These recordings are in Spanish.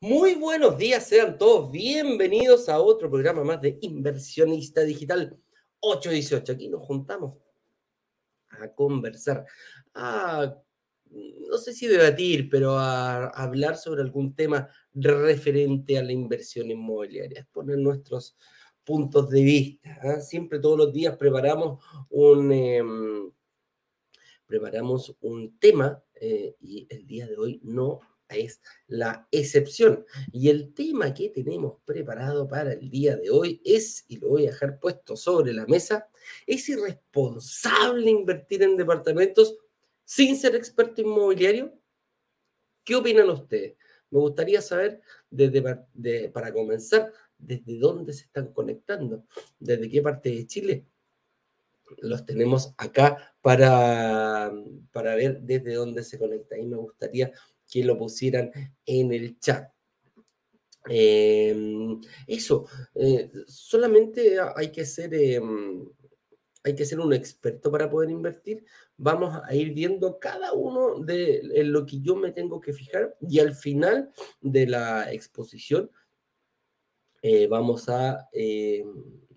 Muy buenos días, sean todos bienvenidos a otro programa más de Inversionista Digital 818. Aquí nos juntamos a conversar, a, no sé si debatir, pero a, hablar sobre algún tema referente a la inversión inmobiliaria, poner nuestros puntos de vista. ¿ah? Siempre todos los días preparamos un... Em, preparamos un tema eh, y el día de hoy no es la excepción. Y el tema que tenemos preparado para el día de hoy es, y lo voy a dejar puesto sobre la mesa, ¿es irresponsable invertir en departamentos sin ser experto inmobiliario? ¿Qué opinan ustedes? Me gustaría saber, desde, para comenzar, desde dónde se están conectando, desde qué parte de Chile los tenemos acá para, para ver desde dónde se conecta. Y me gustaría que lo pusieran en el chat. Em, eso, eh, solamente hay que ser, em, hay que ser un experto para poder invertir. Vamos a ir viendo cada uno de lo que yo me tengo que fijar y al final de la exposición eh, vamos a, em,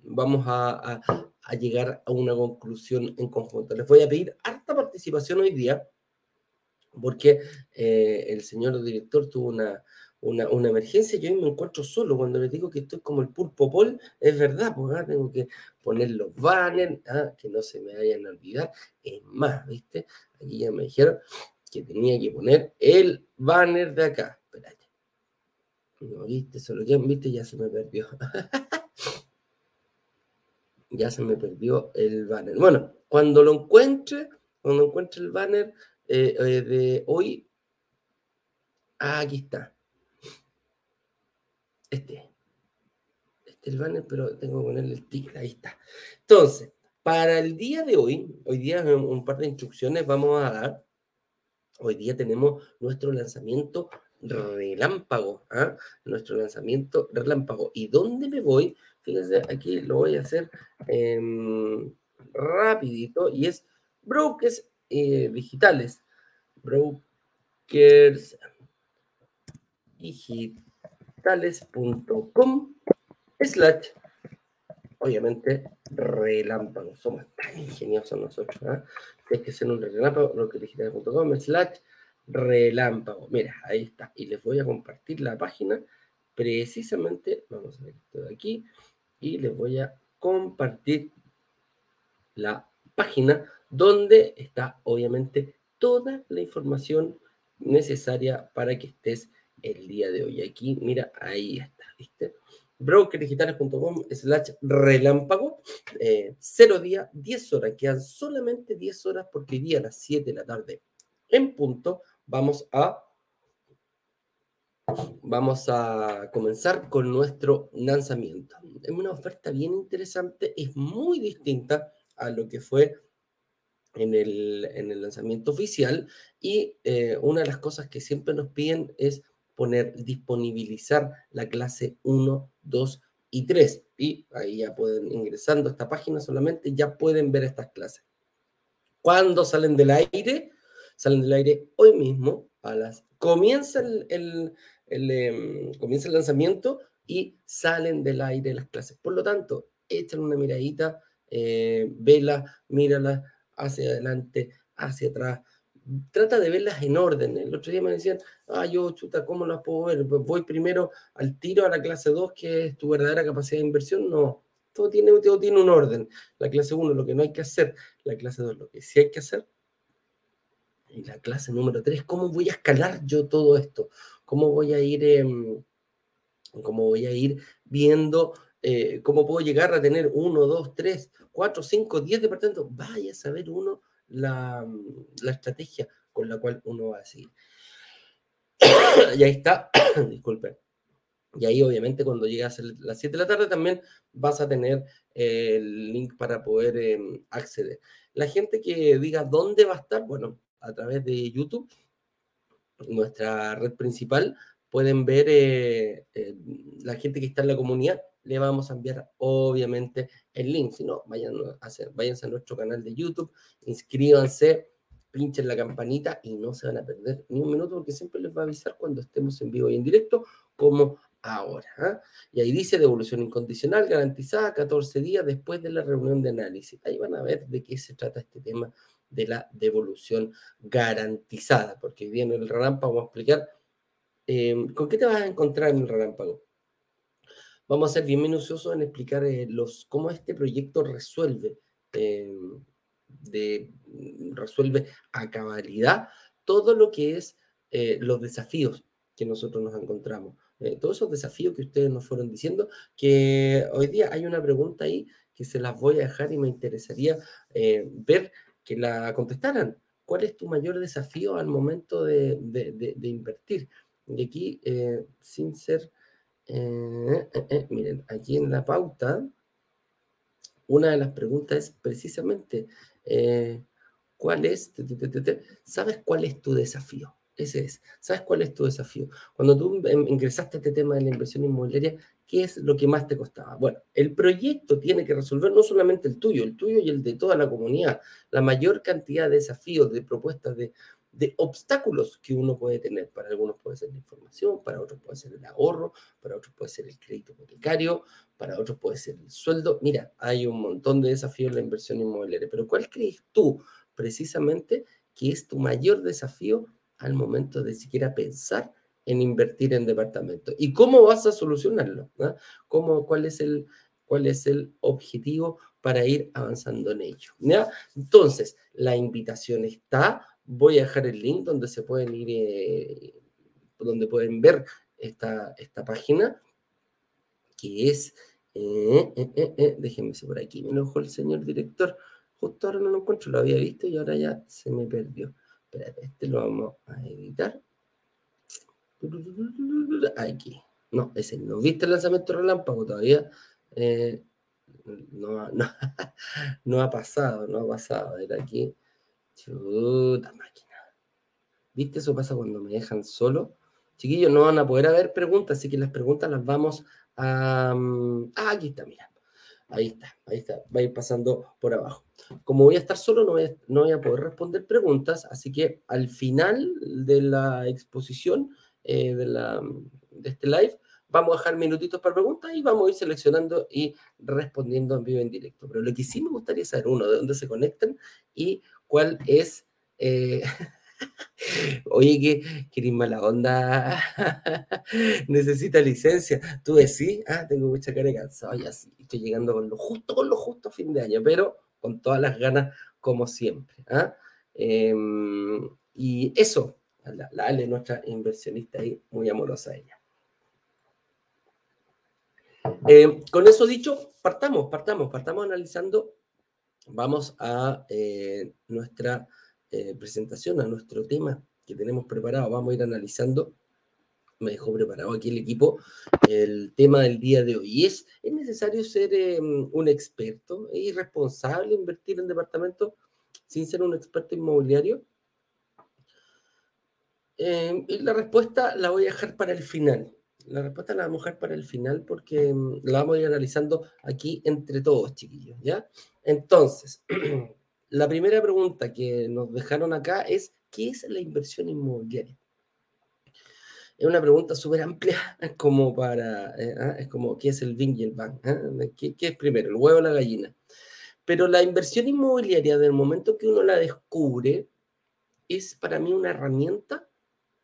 vamos a, a llegar a una conclusión en conjunto. Les voy a pedir harta participación hoy día porque eh, el señor director tuvo una, una, emergencia. Yo me encuentro solo. Cuando les digo que estoy como el pulpo pol, es verdad, porque tengo que poner los banners, ¿ah? que no se me vayan a olvidar. Es más, ¿viste? Aquí ya me dijeron que tenía que poner el banner de acá. Espérate. No, ¿viste? Solo ya, ¿viste? Ya se me perdió. ya se me perdió el banner. Bueno, cuando lo encuentre, cuando encuentre el banner, eh, eh, de hoy. Ah, aquí está. Este. Este es el banner, pero tengo que ponerle el ticket. Ahí está. Entonces, para el día de hoy, hoy día un par de instrucciones vamos a dar. Hoy día tenemos nuestro lanzamiento relámpago, ¿ah? nuestro lanzamiento relámpago. ¿Y dónde me voy? Fíjense, aquí lo voy a hacer em, rapidito y es brokers eh, digitales, brokers digitales.com slash obviamente relámpago. Somos tan ingeniosos nosotros. ¿eh? Tienes que ser un relámpago, brokersdigitales.com slash relámpago. Mira, ahí está. Y les voy a compartir la página. Precisamente, vamos a ver esto de aquí. Y les voy a compartir la página donde está obviamente toda la información necesaria para que estés el día de hoy. Aquí, mira, ahí está, ¿viste? brokerdigitales.com slash relámpago, eh, cero día, 10 horas, quedan solamente 10 horas porque hoy día a las 7 de la tarde en punto vamos a vamos a comenzar con nuestro lanzamiento. Es una oferta bien interesante, es muy distinta a lo que fue en el, lanzamiento oficial y eh, una de las cosas que siempre nos piden es poner, disponibilizar la clase 1, 2 y 3. Y ahí ya pueden, ingresando a esta página solamente, ya pueden ver estas clases. ¿Cuándo salen del aire? Salen del aire hoy mismo, a las, comienza el, em, comienza el lanzamiento y salen del aire las clases. Por lo tanto, échale una miradita, eh, vela, mírala, hacia adelante, hacia atrás. Trata de verlas en orden. El otro día me decían, ah, yo, chuta, ¿cómo las puedo ver? Pues voy primero al tiro a la clase 2, que es tu verdadera capacidad de inversión. No, todo tiene, todo tiene un orden. La clase 1, lo que no hay que hacer. La clase 2, lo que sí hay que hacer. Y la clase número 3, ¿cómo voy a escalar yo todo esto? ¿Cómo voy a ir, em, cómo voy a ir viendo eh, cómo puedo llegar a tener uno, dos, tres, cuatro, cinco, diez departamentos. Vaya a saber uno la, la estrategia con la cual uno va a seguir. y ahí está, disculpen. Y ahí obviamente cuando llegas a las 7 de la tarde también vas a tener el link para poder em, acceder. La gente que diga dónde va a estar, bueno, a través de YouTube, nuestra red principal, pueden ver eh, eh, la gente que está en la comunidad, le vamos a enviar obviamente el link. Si no, vayan a hacer, váyanse a nuestro canal de YouTube, inscríbanse, pinchen la campanita y no se van a perder ni un minuto porque siempre les va a avisar cuando estemos en vivo y en directo, como ahora. ¿ah? Y ahí dice devolución incondicional garantizada 14 días después de la reunión de análisis. Ahí van a ver de qué se trata este tema de la devolución garantizada, porque viene el relámpago, vamos a explicar em, con qué te vas a encontrar en el relámpago. Vamos a ser bien minuciosos en explicar eh, los, cómo este proyecto resuelve, em, de, resuelve a cabalidad todo lo que es eh, los desafíos que nosotros nos encontramos. Eh, todos esos desafíos que ustedes nos fueron diciendo, que hoy día hay una pregunta ahí que se las voy a dejar y me interesaría ver que la contestaran. ¿Cuál es tu mayor desafío al momento de, invertir? Y aquí, eh, sin ser, eh, eh, miren, aquí en la pauta, una de las preguntas es precisamente, ¿cuál es, sabes cuál es tu desafío? Ese es. ¿Sabes cuál es tu desafío? Cuando tú ingresaste a este tema de la inversión inmobiliaria, ¿qué es lo que más te costaba? Bueno, el proyecto tiene que resolver no solamente el tuyo, el tuyo y el de toda la comunidad, la mayor cantidad de desafíos, de propuestas, de, obstáculos que uno puede tener. Para algunos puede ser la información, para otros puede ser el ahorro, para otros puede ser el crédito hipotecario, para otros puede ser el sueldo. Mira, hay un montón de desafíos en la inversión inmobiliaria, pero ¿cuál crees tú precisamente que es tu mayor desafío al momento de siquiera pensar en invertir en departamento. ¿Y cómo vas a solucionarlo? ¿Cómo, cuál, es el, ¿Cuál es el objetivo para ir avanzando en ello? ¿ya? Entonces, la invitación está. Voy a dejar el link donde se pueden ir, eh, donde pueden ver esta, esta página, que es, eh, eh, déjenme ver por aquí, me enojó el señor director. Justo ahora no lo encuentro, lo había visto y ahora ya se me perdió. Espérate, este lo vamos a editar. Aquí. No, ese no. ¿Viste el lanzamiento relámpago todavía? Eh, no, no, no, ha pasado, no ha pasado. Era aquí. Chuta máquina. ¿Viste? Eso pasa cuando me dejan solo. Chiquillos, no van a poder haber preguntas, así que las preguntas las vamos a. Mm, ah, aquí está, mira. Ahí está, ahí está, va a ir pasando por abajo. Como voy a estar solo, no voy a, poder responder preguntas, así que al final de la exposición eh, de, la, de este live, vamos a dejar minutitos para preguntas y vamos a ir seleccionando y respondiendo en vivo en directo. Pero lo que sí me gustaría saber, uno, de dónde se conectan y cuál es... Eh, Oye, que mala onda. Necesita licencia. Tú decís, ah, tengo mucha cara de cansado y así. Estoy llegando con lo justo, con lo justo fin de año, pero con todas las ganas, como siempre. ¿ah? Em, y eso, la, la Ale, nuestra inversionista ahí, muy amorosa ella. Em, con eso dicho, partamos, partamos, partamos analizando. Vamos a eh, nuestra eh, presentación, a nuestro tema que tenemos preparado. Vamos a ir analizando. Me dejó preparado aquí el equipo el tema del día de hoy. ¿Es, ¿es necesario ser em, un experto? ¿Es irresponsable invertir en departamentos sin ser un experto inmobiliario? Y la respuesta la voy a dejar para el final. La respuesta la vamos a dejar para el final porque em, la vamos a ir analizando aquí entre todos, chiquillos, ¿ya? Entonces, La primera pregunta que nos dejaron acá es, ¿qué es la inversión inmobiliaria? Es una pregunta súper amplia, es como para, eh, ah, es como, ¿qué es el Bing y el Bang? Ah? ¿Qué, es primero, el huevo o la gallina? Pero la inversión inmobiliaria, del momento que uno la descubre, es para mí una herramienta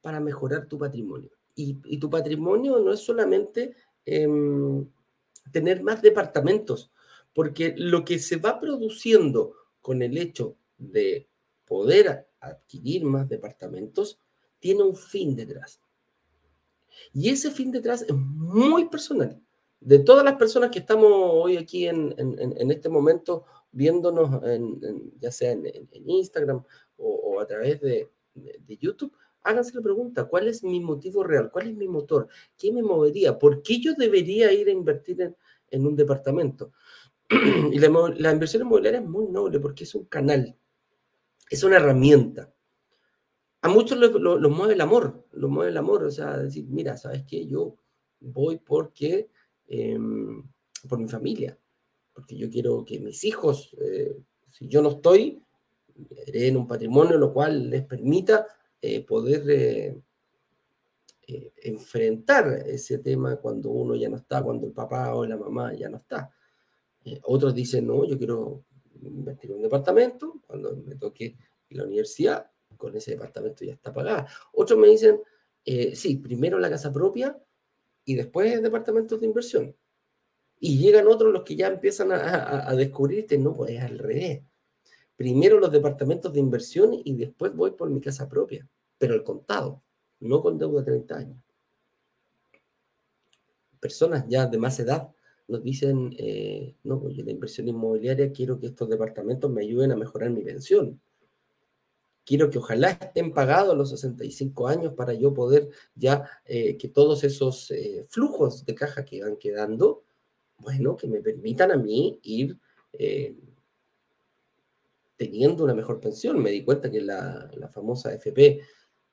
para mejorar tu patrimonio. Y, tu patrimonio no es solamente em, tener más departamentos, porque lo que se va produciendo con el hecho de poder adquirir más departamentos, tiene un fin detrás. Y ese fin detrás es muy personal. De todas las personas que estamos hoy aquí en, este momento viéndonos, ya sea en, Instagram o, a través de, YouTube, háganse la pregunta, ¿cuál es mi motivo real? ¿Cuál es mi motor? ¿Qué me movería? ¿Por qué yo debería ir a invertir en, un departamento? y la, inversión inmobiliaria es muy noble porque es un canal, es una herramienta. A muchos los mueve el amor, los mueve el amor, o sea, decir, mira, ¿sabes qué? Yo voy porque, em, por mi familia, porque yo quiero que mis hijos, eh, si yo no estoy, hereden un patrimonio, lo cual les permita eh, poder eh, enfrentar ese tema cuando uno ya no está, cuando el papá o la mamá ya no está. otros dicen, no, yo quiero invertir en un departamento, cuando me toque la universidad, con ese departamento ya está pagada. Otros me dicen, sí, primero la casa propia y después departamentos de inversión. Y llegan otros los que ya empiezan a, a, descubrirte, no, pues es al revés. Primero los departamentos de inversión y después voy por mi casa propia, pero el contado, no con deuda de 30 años. Personas ya de más edad nos dicen, eh, no, pues la inversión inmobiliaria quiero que estos departamentos me ayuden a mejorar mi pensión. Quiero que ojalá estén pagados los 65 años para yo poder ya eh, que todos esos eh, flujos de caja que van quedando bueno, que me permitan a mí ir teniendo una mejor pensión. Me di cuenta que la, famosa FP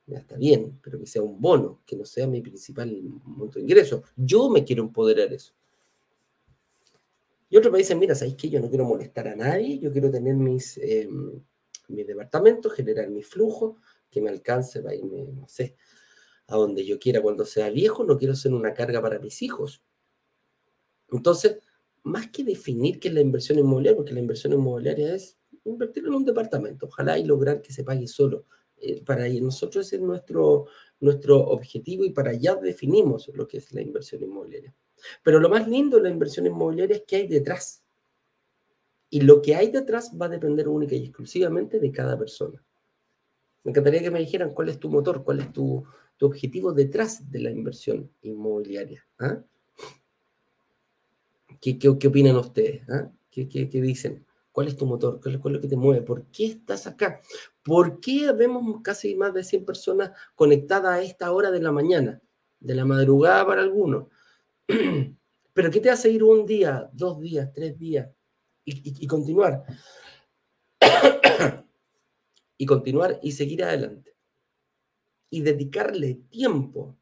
está bien, pero que sea un bono, que no sea mi principal monto de ingreso. Yo me quiero empoderar eso. Y otros me dicen, mira, ¿sabéis que yo no quiero molestar a nadie? Yo quiero tener mis, eh, mi departamento, generar mi flujo, que me alcance para irme, no sé, a donde yo quiera cuando sea viejo. No quiero ser una carga para mis hijos. Entonces, más que definir qué es la inversión inmobiliaria, porque la inversión inmobiliaria es invertir en un departamento, ojalá y lograr que se pague solo. Eh, para nosotros ese es nuestro, nuestro objetivo y para allá definimos lo que es la inversión inmobiliaria. Pero lo más lindo de la inversión inmobiliaria es que hay detrás. Y lo que hay detrás va a depender única y exclusivamente de cada persona. Me encantaría que me dijeran cuál es tu motor, cuál es tu, tu objetivo detrás de la inversión inmobiliaria. ¿ah? ¿Qué, opinan ustedes? ¿ah? ¿Qué, dicen? ¿Cuál es tu motor? ¿Cuál, es lo que te mueve? ¿Por qué estás acá? ¿Por qué vemos casi más de 100 personas conectadas a esta hora de la mañana? De la madrugada para algunos. Pero ¿qué te hace ir un día, dos días, tres días y, continuar? y continuar y seguir adelante. Y dedicarle tiempo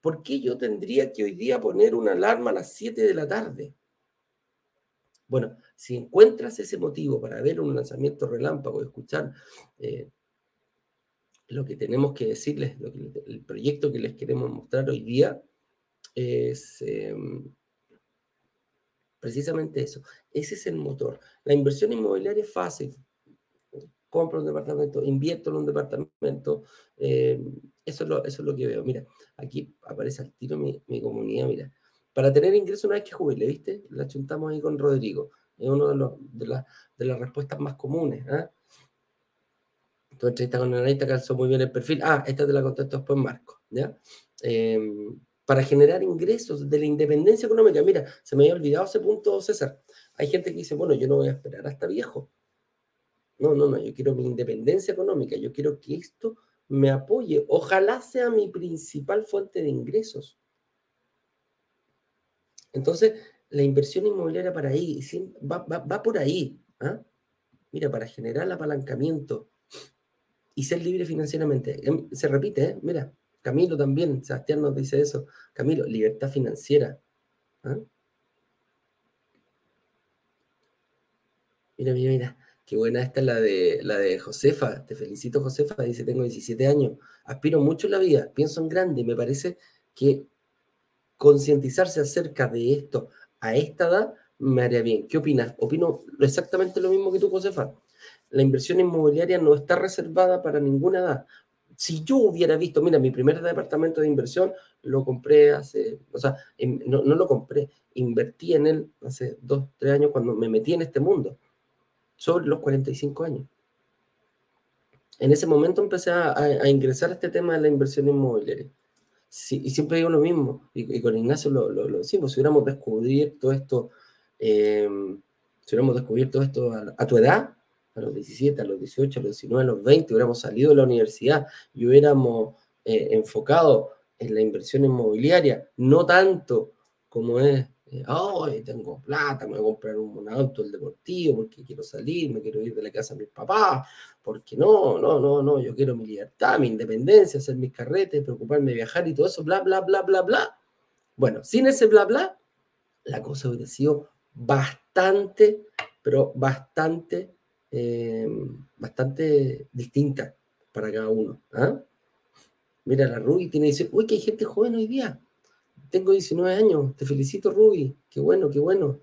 ¿Por qué yo tendría que hoy día poner una alarma a las 7 de la tarde? Bueno, si encuentras ese motivo para ver un lanzamiento relámpago, escuchar eh, lo que tenemos que decirles, el proyecto que les queremos mostrar hoy día, es em, precisamente eso. Ese es el motor. La inversión inmobiliaria es fácil. Compro un departamento, invierto en un departamento. Em, eso, es lo, que veo. Mira, Aquí aparece al tiro mi, comunidad, mira. Para tener ingreso una vez que jubile, ¿viste? La chuntamos ahí con Rodrigo. Es una de, de, las respuestas más comunes. ¿eh? Tu entrevista con Anaita calzó muy bien el perfil. Ah, esta te la contesto después, Marco. ¿ya? Em, para generar ingresos de la independencia económica. Mira, se me había olvidado ese punto, César. Hay gente que dice, bueno, yo no voy a esperar hasta viejo. No, no, no, yo quiero mi independencia económica. Yo quiero que esto me apoye. Ojalá sea mi principal fuente de ingresos. Entonces, la inversión inmobiliaria para ahí va, por ahí. ¿ah? Mira, para generar apalancamiento y ser libre financieramente. Em, se repite, ¿eh? Mira, Camilo también, Sebastián nos dice eso. Camilo, libertad financiera. ¿ah? Mira, mira, mira. Qué buena esta es la de, la de Josefa. Te felicito, Josefa. Dice, tengo 17 años. Aspiro mucho en la vida. Pienso en grande. Me parece que concientizarse acerca de esto a esta edad me haría bien. ¿Qué opinas? Opino exactamente lo mismo que tú, Josefa. La inversión inmobiliaria no está reservada para ninguna edad. Si yo hubiera visto, mira, mi primer departamento de inversión lo compré hace, o sea, no, no lo compré, invertí en él hace dos, tres años cuando me metí en este mundo sobre los 45 años. En ese momento empecé a, ingresar a este tema de la inversión inmobiliaria. Y siempre digo lo mismo, y, con Ignacio lo, lo, decimos, si hubiéramos descubierto esto, em, si hubiéramos descubierto esto a, tu edad, a los 17, a los 18, a los 19, a los 20, hubiéramos salido de la universidad y hubiéramos eh, enfocado en la inversión inmobiliaria, no tanto como es, hoy tengo plata, me voy a comprar un, auto, el deportivo, porque quiero salir, me quiero ir de la casa de mis papás, porque no, no, no, no, yo quiero mi libertad, mi independencia, hacer mis carretes, preocuparme de viajar y todo eso, bla, bla, bla, bla, bla. Bueno, sin ese bla, bla, la cosa hubiera sido bastante, pero bastante, eh, bastante distinta para cada uno. ¿ah? Mira, la Ruby tiene decir, uy, que hay gente joven hoy día. Tengo 19 años, te felicito, Ruby. Qué bueno, qué bueno.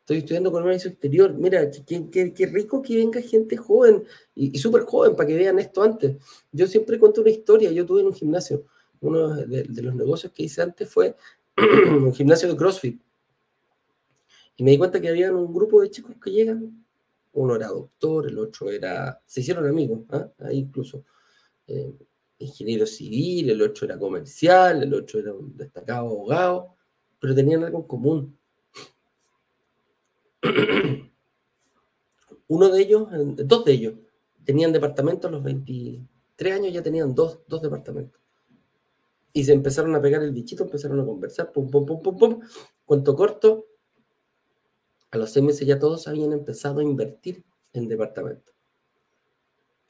Estoy estudiando con comercio exterior. Mira, qué, rico que venga gente joven y, súper joven para que vean esto antes. Yo siempre cuento una historia. Yo tuve en un gimnasio. Uno de, de los negocios que hice antes fue un gimnasio de CrossFit. Y me di cuenta que había un grupo de chicos que llegan. Uno era doctor, el otro era. Se hicieron amigos, ¿ah? ahí incluso. Eh, ingeniero civil, el otro era comercial, el otro era un destacado abogado, pero tenían algo en común. Uno de ellos, dos de ellos, tenían departamentos a los 23 años, ya tenían dos, dos departamentos. Y se empezaron a pegar el bichito, empezaron a conversar, pum, pum, pum, pum, pum. Cuento corto, a los seis meses ya todos habían empezado a invertir en departamentos.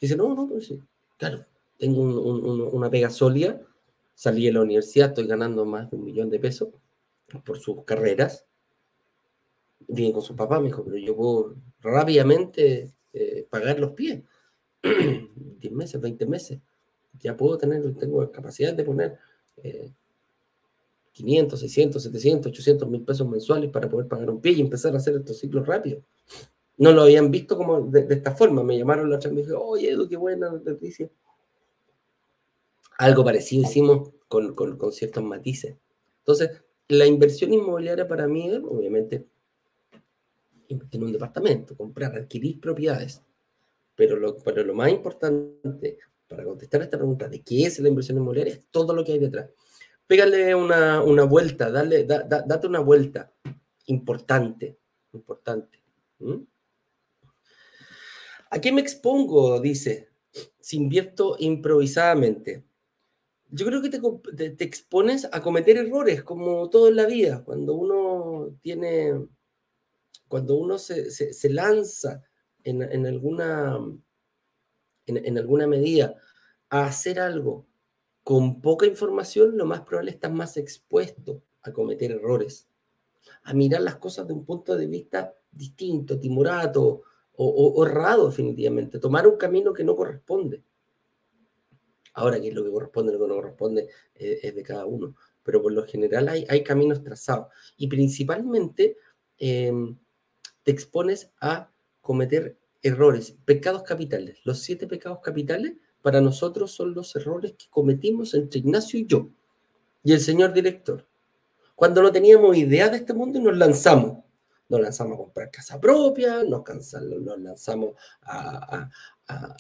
Dice, no, no, pues sí, claro, tengo una pega sólida, salí de la universidad, estoy ganando más de un millón de pesos por sus carreras. Vienen con su papá, me dijo, pero yo puedo rápidamente eh, pagar los pies. 10 meses, 20 meses. Ya puedo tener, tengo capacidad de poner 500, 600, 700, 800 mil pesos mensuales para poder pagar un pie y empezar a hacer estos ciclos rápidos. No lo habían visto como de, esta forma. Me llamaron la otra y me dijeron, oye, Edu, qué buena noticia. Algo parecido hicimos con, con, ciertos matices. Entonces, la inversión inmobiliaria para mí es, obviamente, invertir en un departamento, comprar, adquirir propiedades. Pero lo, pero lo más importante para contestar esta pregunta de qué es la inversión inmobiliaria es todo lo que hay detrás. Pégale una, una vuelta, dale, date una vuelta importante, importante. ¿A qué me expongo? Dice, si invierto improvisadamente yo creo que te, expones a cometer errores, como todo en la vida. Cuando uno tiene, cuando uno se, lanza en, alguna, en, alguna medida a hacer algo con poca información, lo más probable es estar más expuesto a cometer errores, a mirar las cosas de un punto de vista distinto, timorato o, o errado definitivamente, tomar un camino que no corresponde. Ahora, qué es lo que corresponde, lo que no corresponde eh, es de cada uno. Pero por lo general hay, caminos trazados. Y principalmente em, te expones a cometer errores, pecados capitales. Los siete pecados capitales para nosotros son los errores que cometimos entre Ignacio y yo y el señor director. Cuando no teníamos idea de este mundo y nos lanzamos. Nos lanzamos a comprar casa propia, nos, lanzamos a,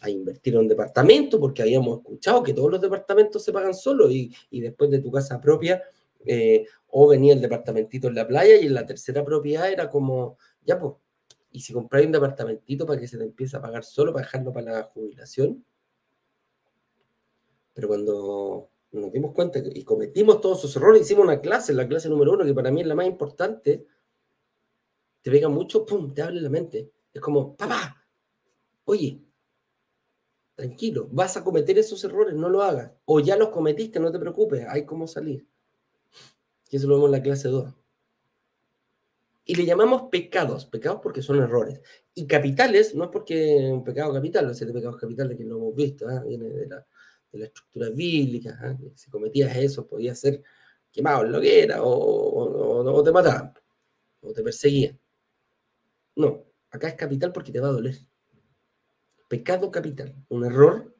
invertir en un departamento porque habíamos escuchado que todos los departamentos se pagan solos y, después de tu casa propia eh, o venía el departamentito en la playa y en la tercera propiedad era como, ya pues, y si compráis un departamentito para que se te empiece a pagar solo, para dejarlo para la jubilación. Pero cuando nos dimos cuenta y cometimos todos esos errores, hicimos una clase, la clase número uno, que para mí es la más importante, te pega mucho, pum, te abre la mente. Es como, papá, oye, tranquilo, vas a cometer esos errores, no lo hagas. O ya los cometiste, no te preocupes, hay cómo salir. Eso lo vemos en la clase 2. Y le llamamos pecados, pecados porque son errores. Y capitales, no es porque un pecado capital, los pecados capitales que lo hemos visto, ¿eh? viene de la, de la, estructura bíblica. ¿eh? Si cometías eso, podías ser quemado en lo que era, o, o, o te mataban, o te perseguían. No, acá es capital porque te va a doler pecado capital, un error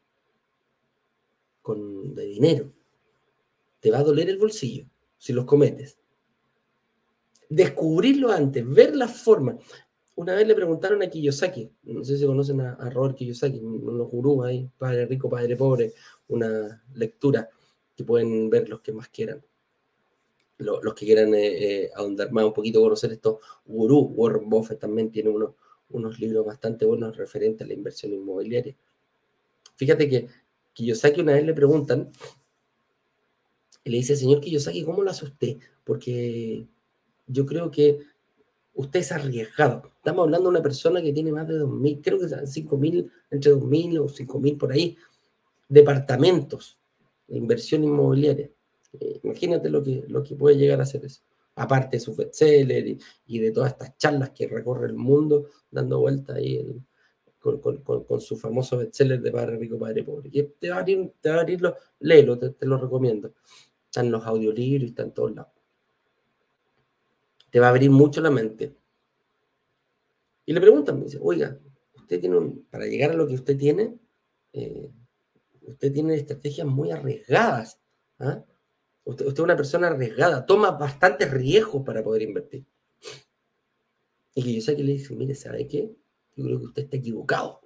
con, de dinero. Te va a doler el bolsillo si los cometes. Descubrirlo antes, ver la forma. Una vez le preguntaron a Kiyosaki, no sé si conocen a, Robert Kiyosaki, unos gurús ahí, padre rico, padre pobre, una lectura que pueden ver los que más quieran. Los, que quieran eh, eh, ahondar más un poquito, conocer estos gurús. Warren Buffett también tiene uno, unos libros bastante buenos referentes a la inversión inmobiliaria. Fíjate que Kiyosaki una vez le preguntan, y le dice, señor Kiyosaki, ¿cómo lo hace usted? Porque yo creo que usted es arriesgado. Estamos hablando de una persona que tiene más de 2.000, creo que 5.000, entre 2.000 o 5.000 por ahí, departamentos de inversión inmobiliaria. Eh, imagínate lo que, lo que puede llegar a hacer eso. Aparte de su bestseller y, de todas estas charlas que recorre el mundo dando vuelta ahí con, su famoso bestseller de Padre Rico, Padre Pobre. Que te va a abrir, te va a abrir léelo, te, lo recomiendo. Están los audiolibros y están en todos lados. Te va a abrir mucho la mente. Y le preguntan, me dice, oiga, usted tiene un, para llegar a lo que usted tiene, eh, usted tiene estrategias muy arriesgadas. ¿ah? Usted, es una persona arriesgada, toma bastantes riesgos para poder invertir. Y que yo sé que le dice, mire, ¿sabe qué? Yo creo que usted está equivocado.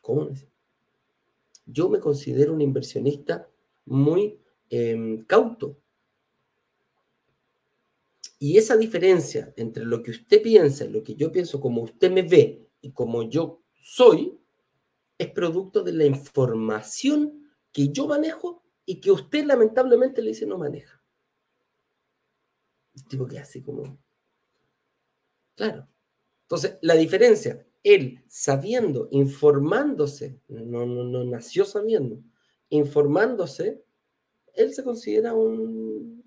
¿Cómo? Yo me considero un inversionista muy em, cauto. Y esa diferencia entre lo que usted piensa y lo que yo pienso, como usted me ve y como yo soy, es producto de la información que yo manejo y que usted lamentablemente le dice no maneja. Tipo que así como... Claro. Entonces, la diferencia, él sabiendo, informándose, no, no, no nació sabiendo, informándose, él se considera un...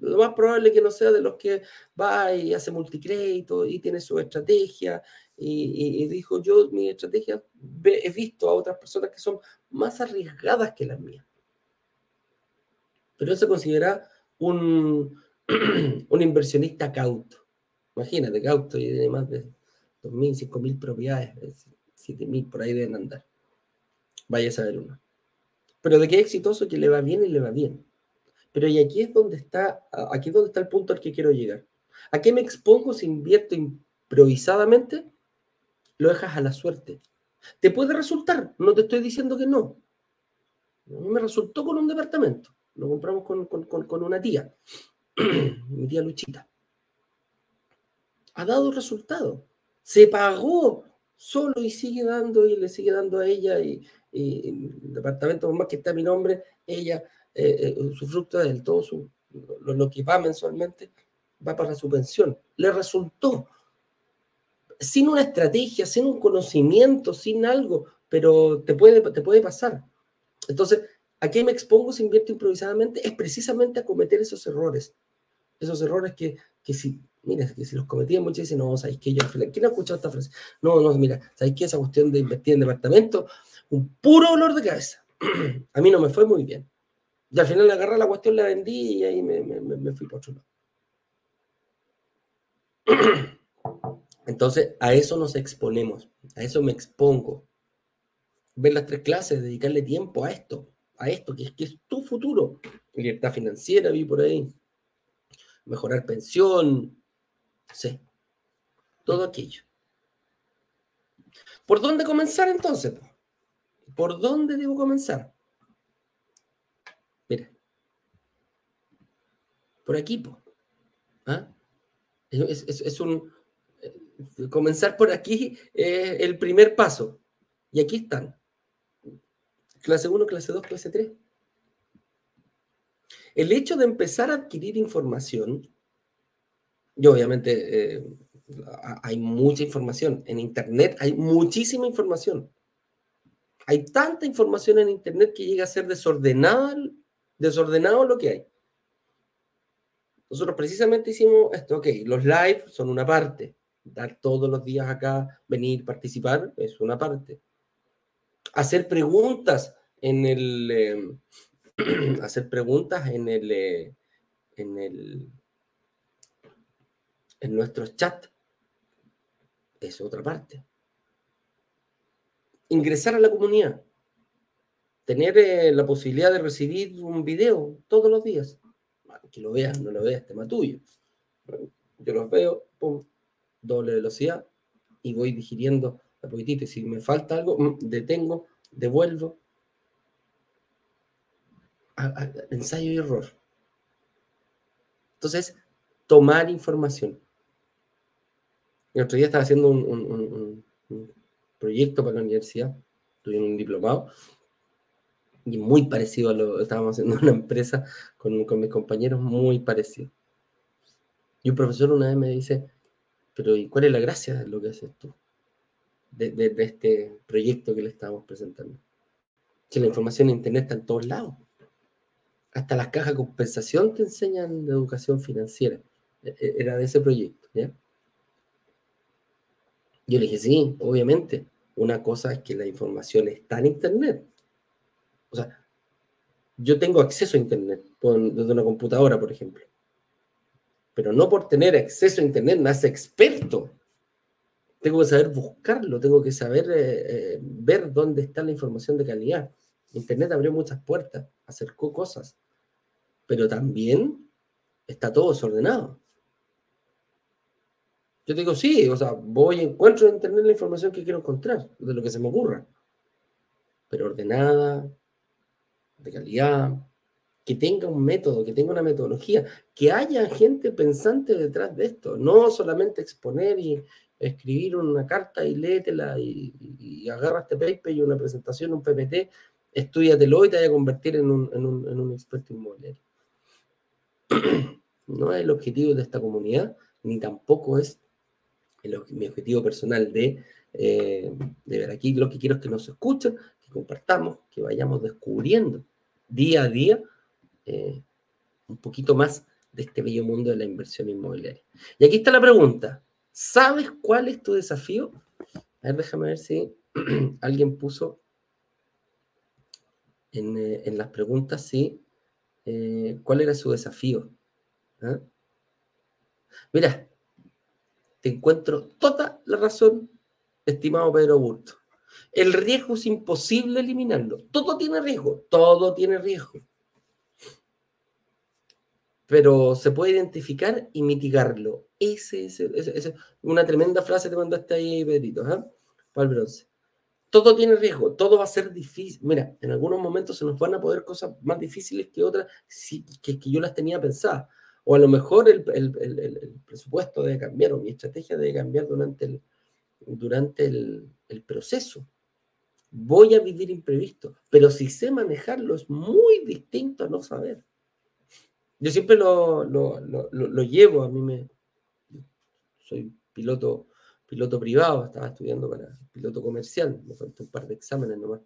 Lo más probable que no sea de los que va y hace multicrédito y tiene su estrategia y, dijo, yo mi estrategia he visto a otras personas que son más arriesgadas que las mías. Pero él se considera un, un inversionista cauto. Imagínate, cauto y tiene más de 2.000, 5.000 propiedades, 7.000 por ahí deben andar. Vaya a saber uno. Pero de qué exitoso que le va bien y le va bien. Pero y aquí es donde está, aquí es donde está el punto al que quiero llegar. ¿A qué me expongo si invierto improvisadamente? Lo dejas a la suerte. ¿Te puede resultar? No te estoy diciendo que no. A mí me resultó con un departamento. Lo compramos con, con una tía, mi tía Luchita. Ha dado resultado se pagó solo y sigue dando y le sigue dando a ella y, el departamento, más que está mi nombre, ella, eh, eh, del todo lo, que va mensualmente, va para su pensión. Le resultó, sin una estrategia, sin un conocimiento, sin algo, pero te puede, te puede pasar. Entonces, ¿a qué me expongo si invierto improvisadamente? Es precisamente a cometer esos errores. Esos errores que, que si mira, que si los cometían muchos dicen, no, ¿sabéis que yo ¿Quién ha escuchado esta frase? No, no, mira, ¿sabéis que esa cuestión de invertir en departamento? Un puro dolor de cabeza. a mí no me fue muy bien. Y al final le agarré la cuestión, la vendí y ahí me, me, fui por otro lado. Entonces, a eso nos exponemos, a eso me expongo. Ver las tres clases, dedicarle tiempo a esto, a esto, que es, que es tu futuro. Libertad financiera, vi por ahí. Mejorar pensión, Sí. Todo aquello. ¿Por dónde comenzar entonces? ¿Por dónde debo comenzar? Mira. Por aquí, ¿Ah? Es, un. Eh, comenzar por aquí es el primer paso. Y aquí están. Clase 1, clase 2, clase 3. El hecho de empezar a adquirir información y obviamente eh, hay mucha información. En Internet hay muchísima información. Hay tanta información en Internet que llega a ser desordenada, desordenado lo que hay. Nosotros precisamente hicimos esto, ok, los live son una parte, dar todos los días acá, venir, participar, es una parte. Hacer preguntas en el, eh, hacer preguntas en el, eh, en el, en nuestros chat. Es otra parte. Ingresar a la comunidad. Tener eh, la posibilidad de recibir un video todos los días. Que lo veas, no lo veas, tema tuyo. Yo los veo, pum, doble velocidad y voy digiriendo a poquitito. Si me falta algo, mm, detengo, devuelvo. ensayo y error. Entonces, tomar información El otro día estaba haciendo un, proyecto para la universidad, tuve un diplomado, y muy parecido a lo que estábamos haciendo en una empresa con, con mis compañeros, muy parecido. Y un profesor una vez me dice, pero ¿y cuál es la gracia de lo que haces tú? De, este proyecto que le estamos presentando. Que la información en Internet está en todos lados. Hasta las cajas de compensación te enseñan de educación financiera. E, e, era de ese proyecto. ¿ya? Yo le dije, sí, obviamente. Una cosa es que la información está en Internet. O sea, yo tengo acceso a Internet desde una computadora, por ejemplo. Pero no por tener acceso a Internet me hace experto. Tengo que saber buscarlo, tengo que saber eh, eh, ver dónde está la información de calidad. Internet abrió muchas puertas, acercó cosas, pero también está todo desordenado. Yo digo, sí, o sea, voy y encuentro en Internet la información que quiero encontrar, de lo que se me ocurra, pero ordenada, de calidad, que tenga un método, que tenga una metodología, que haya gente pensante detrás de esto, no solamente exponer y escribir una carta y léetela y, y agarra este paper y una presentación, un PPT, estudiatelo y te vaya a convertir en un, experto inmobiliario. No es el objetivo de esta comunidad, ni tampoco es mi objetivo personal de, eh, de ver aquí. Lo que quiero es que nos escuchen, que compartamos, que vayamos descubriendo día a día eh, un poquito más de este bello mundo de la inversión inmobiliaria. Y aquí está la pregunta. ¿Sabes cuál es tu desafío? A ver, déjame ver si alguien puso en, eh, las preguntas, sí, cuál era su desafío. ¿Ah? Mira, te encuentro toda la razón, estimado Pedro Burto. El riesgo es imposible eliminarlo. Todo tiene riesgo, todo tiene riesgo. Pero se puede identificar y mitigarlo. Ese es una tremenda frase te mandaste ahí, Pedrito, ¿eh? para el bronce. Todo tiene riesgo, todo va a ser difícil. Mira, en algunos momentos se nos van a poder cosas más difíciles que otras que, que yo las tenía pensadas. O a lo mejor el, presupuesto debe cambiar o mi estrategia debe cambiar durante el, durante el, proceso. Voy a vivir imprevisto, pero si sé manejarlo es muy distinto a no saber. Yo siempre lo, lo, llevo, a mí me... Soy piloto, piloto privado, estaba estudiando para piloto comercial, me falta un par de exámenes nomás.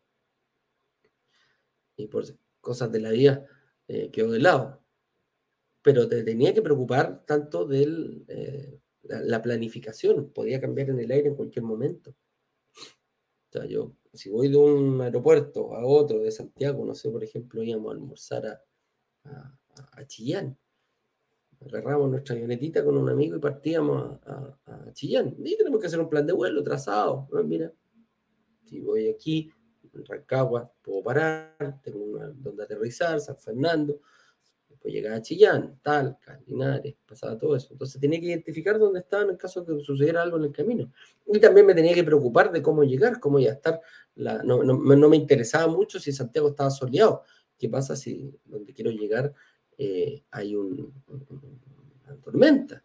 Y por cosas de la vida eh, quedó de lado pero te tenía que preocupar tanto de eh, la, planificación, podía cambiar en el aire en cualquier momento. O sea, yo, si voy de un aeropuerto a otro, de Santiago, no sé, por ejemplo, íbamos a almorzar a, Chillán. Agarramos nuestra avionetita con un amigo y partíamos a, Chillán. Y tenemos que hacer un plan de vuelo trazado. Mira, si voy aquí, en Rancagua, puedo parar, tengo donde aterrizar, San Fernando, pues llegaba a Chillán, Talca, Linares, pasaba todo eso. Entonces tenía que identificar dónde estaba en caso de que sucediera algo en el camino. Y también me tenía que preocupar de cómo llegar, cómo ya estar. La, no, me interesaba mucho si Santiago estaba soleado. ¿Qué pasa si donde quiero llegar eh, hay un, una tormenta?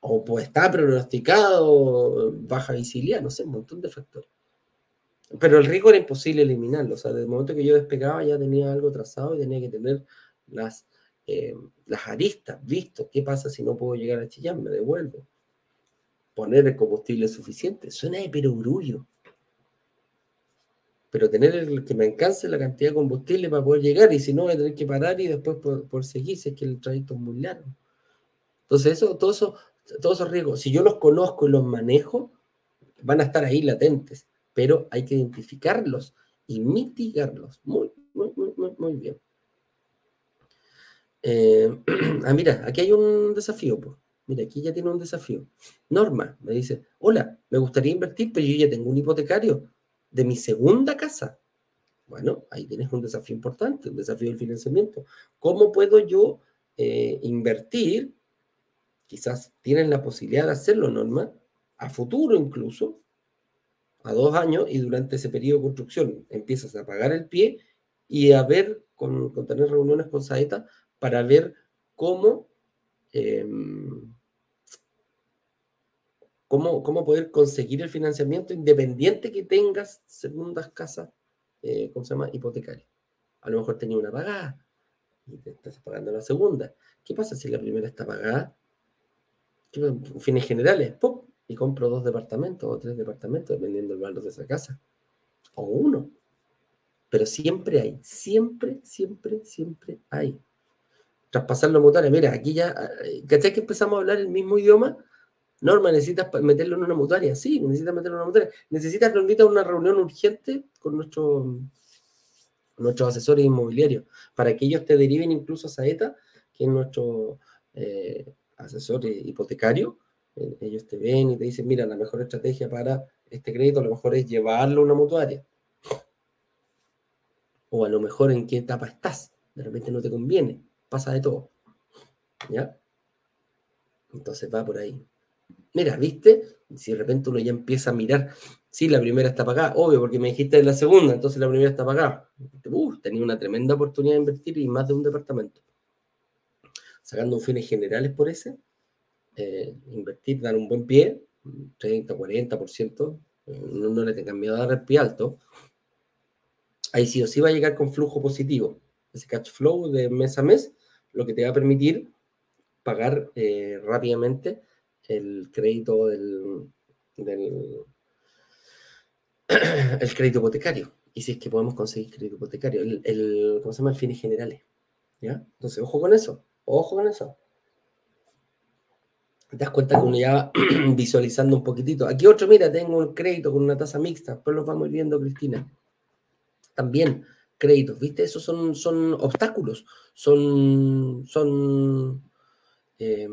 O pues está pronosticado baja visibilidad, no sé, un montón de factores. Pero el riesgo era imposible eliminarlo. O sea, desde el momento que yo despegaba ya tenía algo trazado y tenía que tener las eh, las aristas, visto, ¿qué pasa si no puedo llegar a Chillán? Me devuelvo. Poner el combustible suficiente, suena de perogrullo. Pero tener el que me alcance la cantidad de combustible para poder llegar, y si no, voy a tener que parar y después por, seguir, si es que el trayecto es muy largo. Entonces, eso, todo eso, todos esos riesgos, si yo los conozco y los manejo, van a estar ahí latentes, pero hay que identificarlos y mitigarlos. Muy, muy, muy, muy bien. Eh, ah, mira, aquí hay un desafío. Pues. Mira, aquí ya tiene un desafío. Norma me dice, hola, me gustaría invertir, pero yo ya tengo un hipotecario de mi segunda casa. Bueno, ahí tienes un desafío importante, un desafío del financiamiento. ¿Cómo puedo yo eh, invertir? Quizás tienen la posibilidad de hacerlo, Norma, a futuro incluso, a dos años, y durante ese periodo de construcción empiezas a pagar el pie y a ver, con, tener reuniones con Saeta, para ver cómo, em, cómo, cómo poder conseguir el financiamiento independiente que tengas segundas casas, eh, ¿cómo se llama? Hipotecarias. A lo mejor tenía una pagada y te estás pagando la segunda. ¿Qué pasa si la primera está pagada? Fines generales, ¡pum! Y compro dos departamentos o tres departamentos, dependiendo del valor de esa casa. O uno. Pero siempre hay, siempre, siempre, siempre hay. Traspasarlo a mutuaria. Mira, aquí ya, eh, ¿cachai que empezamos a hablar el mismo idioma? Norma, necesitas meterlo en una mutuaria. Sí, necesitas meterlo en una mutuaria. Necesitas reunirte una reunión urgente con nuestro, nuestros asesores inmobiliarios para que ellos te deriven incluso a Saeta, que es nuestro eh, asesor hipotecario. Eh, ellos te ven y te dicen, mira, la mejor estrategia para este crédito a lo mejor es llevarlo a una mutuaria. O a lo mejor en qué etapa estás. De repente no te conviene. Pasa de todo. ¿Ya? Entonces va por ahí. Mira, ¿viste? Si de repente uno ya empieza a mirar, sí, la primera está pagada, obvio, porque me dijiste la segunda, entonces la primera está pagada. Uh, tenía una tremenda oportunidad de invertir y más de un departamento. Sacando fines generales por ese, eh, invertir, dar un buen pie, 30, 40%, eh, no, no le tengan miedo a dar el pie alto. Ahí sí o sí va a llegar con flujo positivo. Ese cash flow de mes a mes, lo que te va a permitir pagar eh, rápidamente el crédito del, el crédito hipotecario. Y si es que podemos conseguir crédito hipotecario, el, ¿cómo se llama? El fines generales. ¿Ya? Entonces, ojo con eso, ojo con eso. Te das cuenta que uno ya visualizando un poquitito. Aquí otro, mira, tengo un crédito con una tasa mixta, pues lo vamos viendo, Cristina. También créditos, ¿viste? Esos son, son obstáculos, son, son eh,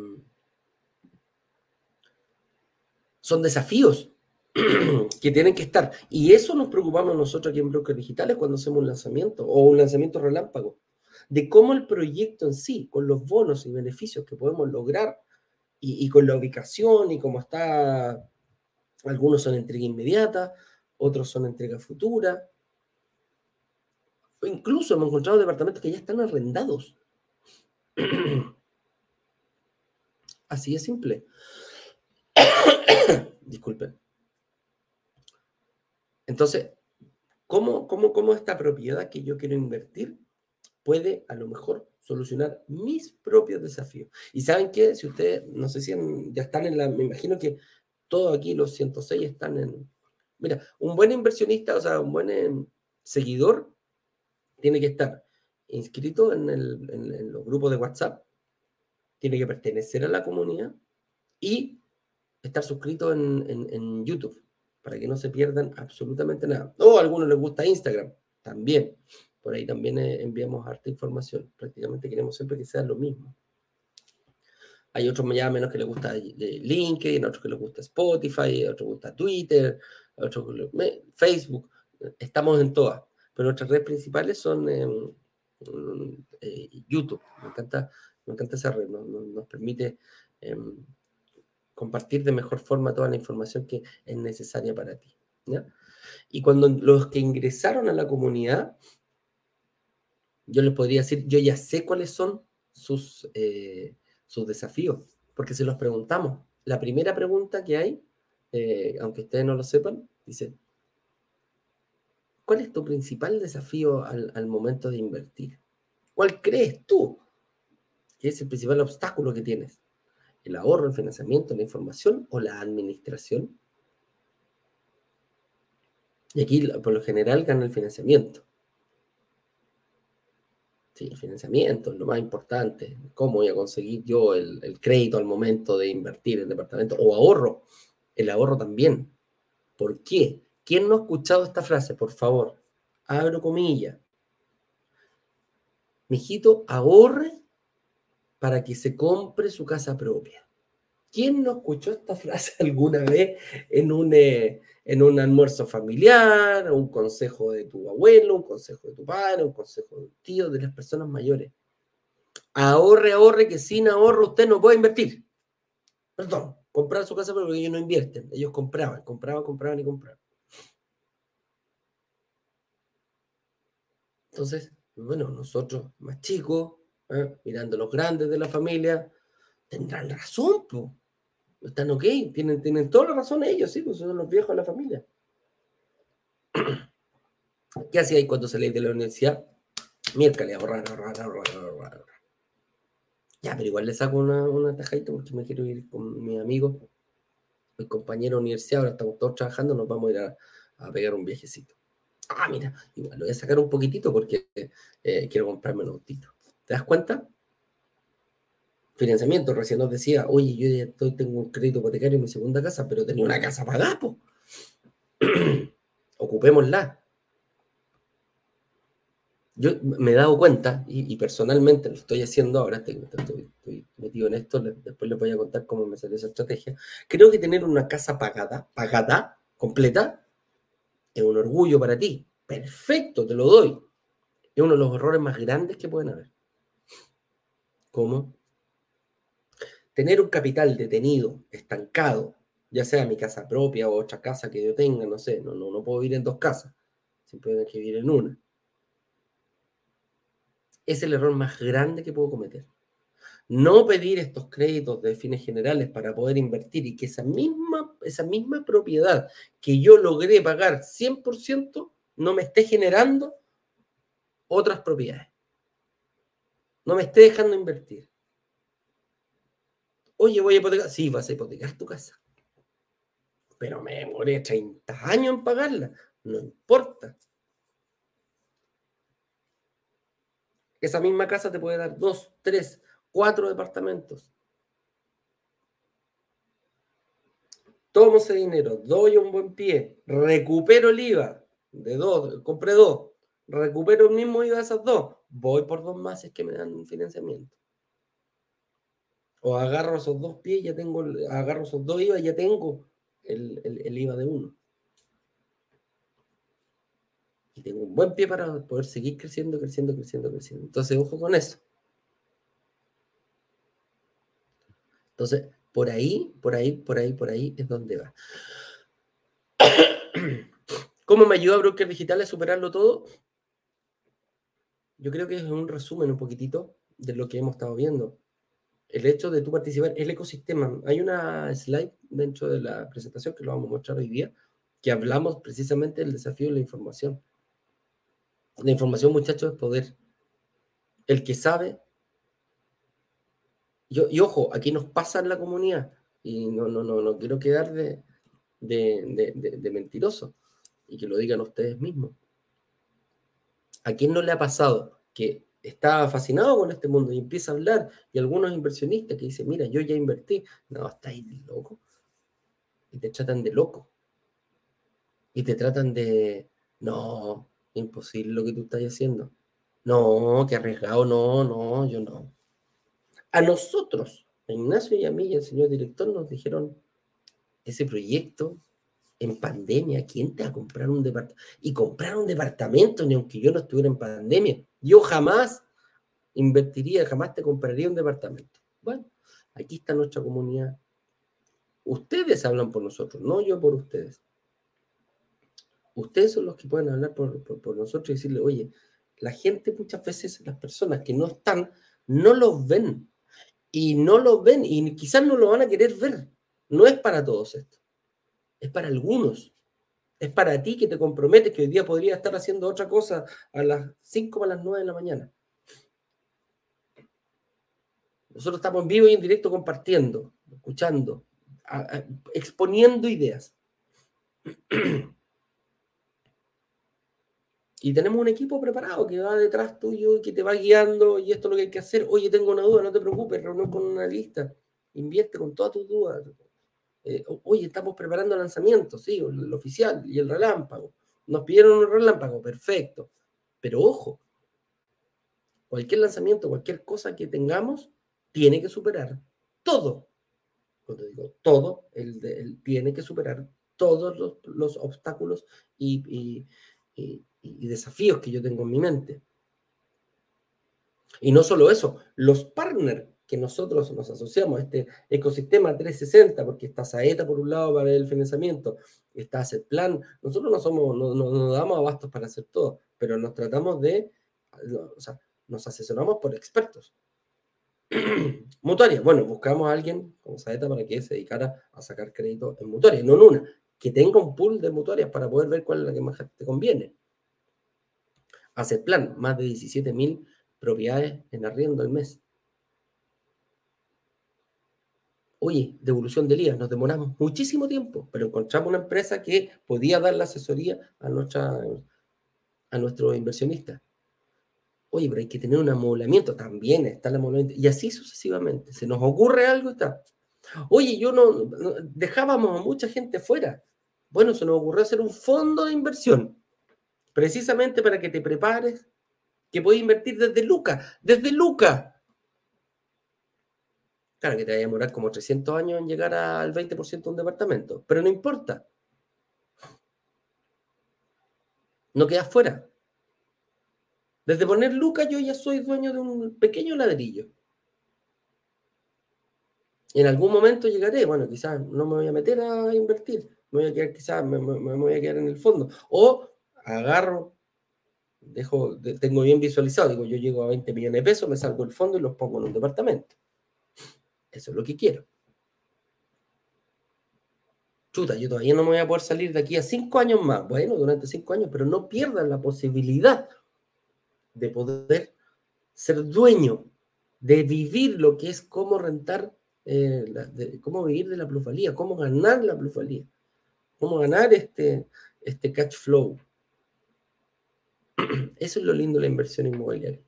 son desafíos que tienen que estar. Y eso nos preocupamos nosotros aquí en Brokers Digitales cuando hacemos un lanzamiento o un lanzamiento relámpago. De cómo el proyecto en sí, con los bonos y beneficios que podemos lograr y, con la ubicación y cómo está, algunos son entrega inmediata, otros son entrega futura. O incluso hemos encontrado departamentos que ya están arrendados. Así de simple. Disculpen. Entonces, ¿cómo, cómo, ¿cómo esta propiedad que yo quiero invertir puede a lo mejor solucionar mis propios desafíos? Y saben qué, si ustedes, no sé si ya están en la, me imagino que todos aquí los 106 están en... Mira, un buen inversionista, o sea, un buen em, seguidor, tiene que estar inscrito en, en los grupos de WhatsApp, tiene que pertenecer a la comunidad y estar suscrito en, YouTube para que no se pierdan absolutamente nada. O a algunos les gusta Instagram, también. Por ahí también eh, enviamos harta información. Prácticamente queremos siempre que sea lo mismo. Hay otros ya menos que les gusta LinkedIn, otros que les gusta Spotify, otros que les gusta Twitter, otros Facebook. Estamos en todas. Pero nuestras redes principales son em, eh, YouTube. Me encanta, me encanta esa red. Nos, permite em, compartir de mejor forma toda la información que es necesaria para ti. Y cuando los que ingresaron a la comunidad, yo les podría decir, yo ya sé cuáles son sus, eh, sus desafíos, porque se los preguntamos. La primera pregunta que hay, eh, aunque ustedes no lo sepan, dice, ¿cuál es tu principal desafío al, al momento de invertir? ¿Cuál crees tú que es el principal obstáculo que tienes? El ahorro, el financiamiento, la información o la administración. Y aquí, por lo general, gana el financiamiento. Sí, el financiamiento es lo más importante. ¿Cómo voy a conseguir yo el, crédito al momento de invertir en el departamento? O ahorro. El ahorro también. ¿Por qué? ¿Quién no ha escuchado esta frase? Por favor, abro comillas. Mijito, ahorre para que se compre su casa propia. ¿Quién no escuchó esta frase alguna vez en un, eh, en un almuerzo familiar, un consejo de tu abuelo, un consejo de tu padre, un consejo de tu tío, de las personas mayores? Ahorre, ahorre, que sin ahorro usted no puede invertir. Perdón, comprar su casa porque ellos no invierten. Ellos compraban, compraban, compraban y compraban. Entonces, bueno, nosotros más chicos, ¿eh? mirando los grandes de la familia, tendrán razón, Están ok, tienen, tienen toda la razón ellos, sí, pues son los viejos de la familia. ¿Qué hacía ahí cuando salí de la universidad? Miércoles, ahorrar, ahorrar, ahorrar, ahorrar. Ya, pero igual le saco una, una tajadita porque me quiero ir con mi amigo, mi compañero de universidad, ahora estamos todos trabajando, nos vamos a ir a, pegar un viajecito. Ah, mira, igual lo voy a sacar un poquitito porque eh, quiero comprarme un autito. ¿Te das cuenta? Financiamiento, recién nos decía, oye, yo ya tengo un crédito hipotecario en mi segunda casa, pero tenía una casa pagada. Ocupémosla. Yo me he dado cuenta, y, personalmente lo estoy haciendo ahora, estoy, estoy, metido en esto, después les voy a contar cómo me salió esa estrategia. Creo que tener una casa pagada, pagada, completa, es un orgullo para ti. Perfecto, te lo doy. Es uno de los errores más grandes que pueden haber. ¿Cómo? Tener un capital detenido, estancado, ya sea mi casa propia o otra casa que yo tenga, no sé, no, no, no puedo vivir en dos casas, siempre tengo que vivir en una es el error más grande que puedo cometer. No pedir estos créditos de fines generales para poder invertir y que esa misma, esa misma propiedad que yo logré pagar 100% no me esté generando otras propiedades. No me esté dejando invertir. Oye, voy a hipotecar. Sí, vas a hipotecar tu casa. Pero me demoré 30 años en pagarla. No importa. Esa misma casa te puede dar dos, tres, cuatro departamentos. Tomo ese dinero, doy un buen pie, recupero el IVA de dos, compré dos, recupero el mismo IVA de esas dos, voy por dos más es que me dan financiamiento. O agarro esos dos pies, ya tengo, agarro esos dos IVA, ya tengo el IVA de uno y tengo un buen pie para poder seguir creciendo, creciendo, creciendo, creciendo. Entonces, ojo con eso. Entonces, por ahí, por ahí, por ahí, por ahí es donde va. ¿Cómo me ayuda Broker Digital a superarlo todo? Yo creo que es un resumen un poquitito de lo que hemos estado viendo. El hecho de tú participar, el ecosistema. Hay una slide dentro de la presentación que lo vamos a mostrar hoy día, que hablamos precisamente del desafío de la información. La información, muchachos, es poder. El que sabe. Yo, y ojo, aquí nos pasa en la comunidad. Y no, no, no, no quiero quedar de, de, mentiroso. Y que lo digan ustedes mismos. ¿A quién no le ha pasado que está fascinado con este mundo y empieza a hablar? Y algunos inversionistas que dicen, mira, yo ya invertí. No, estáis loco. Y te tratan de loco. Y te tratan de, no, Imposible lo que tú estás haciendo. No, que arriesgado, no, no, yo no. A nosotros, a Ignacio y a mí y al señor director nos dijeron, ese proyecto en pandemia, ¿quién te va a comprar un departamento? Y comprar un departamento, ni aunque yo no estuviera en pandemia. Yo jamás invertiría, jamás te compraría un departamento. Bueno, aquí está nuestra comunidad. Ustedes hablan por nosotros, no yo por ustedes. Ustedes son los que pueden hablar por, nosotros y decirle, oye, la gente muchas veces, las personas que no están, no los ven. Y no lo ven y quizás no lo van a querer ver. No es para todos esto. Es para algunos. Es para ti que te comprometes que hoy día podría estar haciendo otra cosa a las 5 o a las 9 de la mañana. Nosotros estamos en vivo y en directo compartiendo, escuchando, exponiendo ideas. Y tenemos un equipo preparado que va detrás tuyo y que te va guiando y esto es lo que hay que hacer. Oye, tengo una duda, no te preocupes, reunión con una lista. Invierte con todas tus dudas. Eh, oye, estamos preparando el lanzamiento, sí, el, oficial y el relámpago. Nos pidieron un relámpago, perfecto. Pero ojo, cualquier lanzamiento, cualquier cosa que tengamos, tiene que superar todo. Cuando digo todo, él, tiene que superar todos los, obstáculos y desafíos que yo tengo en mi mente. Y no solo eso, los partners que nosotros nos asociamos a este ecosistema 360, porque está Saeta por un lado para el financiamiento, está plan nosotros no somos, no, no, damos abastos para hacer todo, pero nos tratamos de, o sea, nos asesoramos por expertos. mutuarias. Bueno, buscamos a alguien como Saeta para que se dedicara a sacar crédito en mutuarias, no en una, que tenga un pool de mutuarias para poder ver cuál es la que más te conviene. Hacer plan, más de 17.000 propiedades en arriendo al mes. Oye, devolución del IVA, nos demoramos muchísimo tiempo, pero encontramos una empresa que podía dar la asesoría a, nuestra, a nuestros inversionistas. Oye, pero hay que tener un amoblamiento, también está el amoblamiento, y así sucesivamente. Se nos ocurre algo, está. Oye, yo no, dejábamos a mucha gente fuera. Bueno, se nos ocurrió hacer un fondo de inversión, precisamente para que te prepares, que puedes invertir desde Luca, desde Luca. Claro que te va a demorar como 300 años en llegar al 20% de un departamento, pero no importa. No quedas fuera. Desde poner Luca yo ya soy dueño de un pequeño ladrillo. En algún momento llegaré, bueno, quizás no me voy a meter a invertir, me voy a quedar, quizás me, voy a quedar en el fondo. O agarro, dejo, tengo bien visualizado, digo, yo llego a 20 millones de pesos, me salgo del fondo y los pongo en un departamento. Eso es lo que quiero. Chuta, yo todavía no me voy a poder salir de aquí a cinco años más. Bueno, durante cinco años, pero no pierdan la posibilidad de poder ser dueño, de vivir lo que es cómo rentar, eh, cómo vivir de la plusvalía, cómo ganar la plusvalía, cómo ganar este, este cash flow. Eso es lo lindo de la inversión inmobiliaria.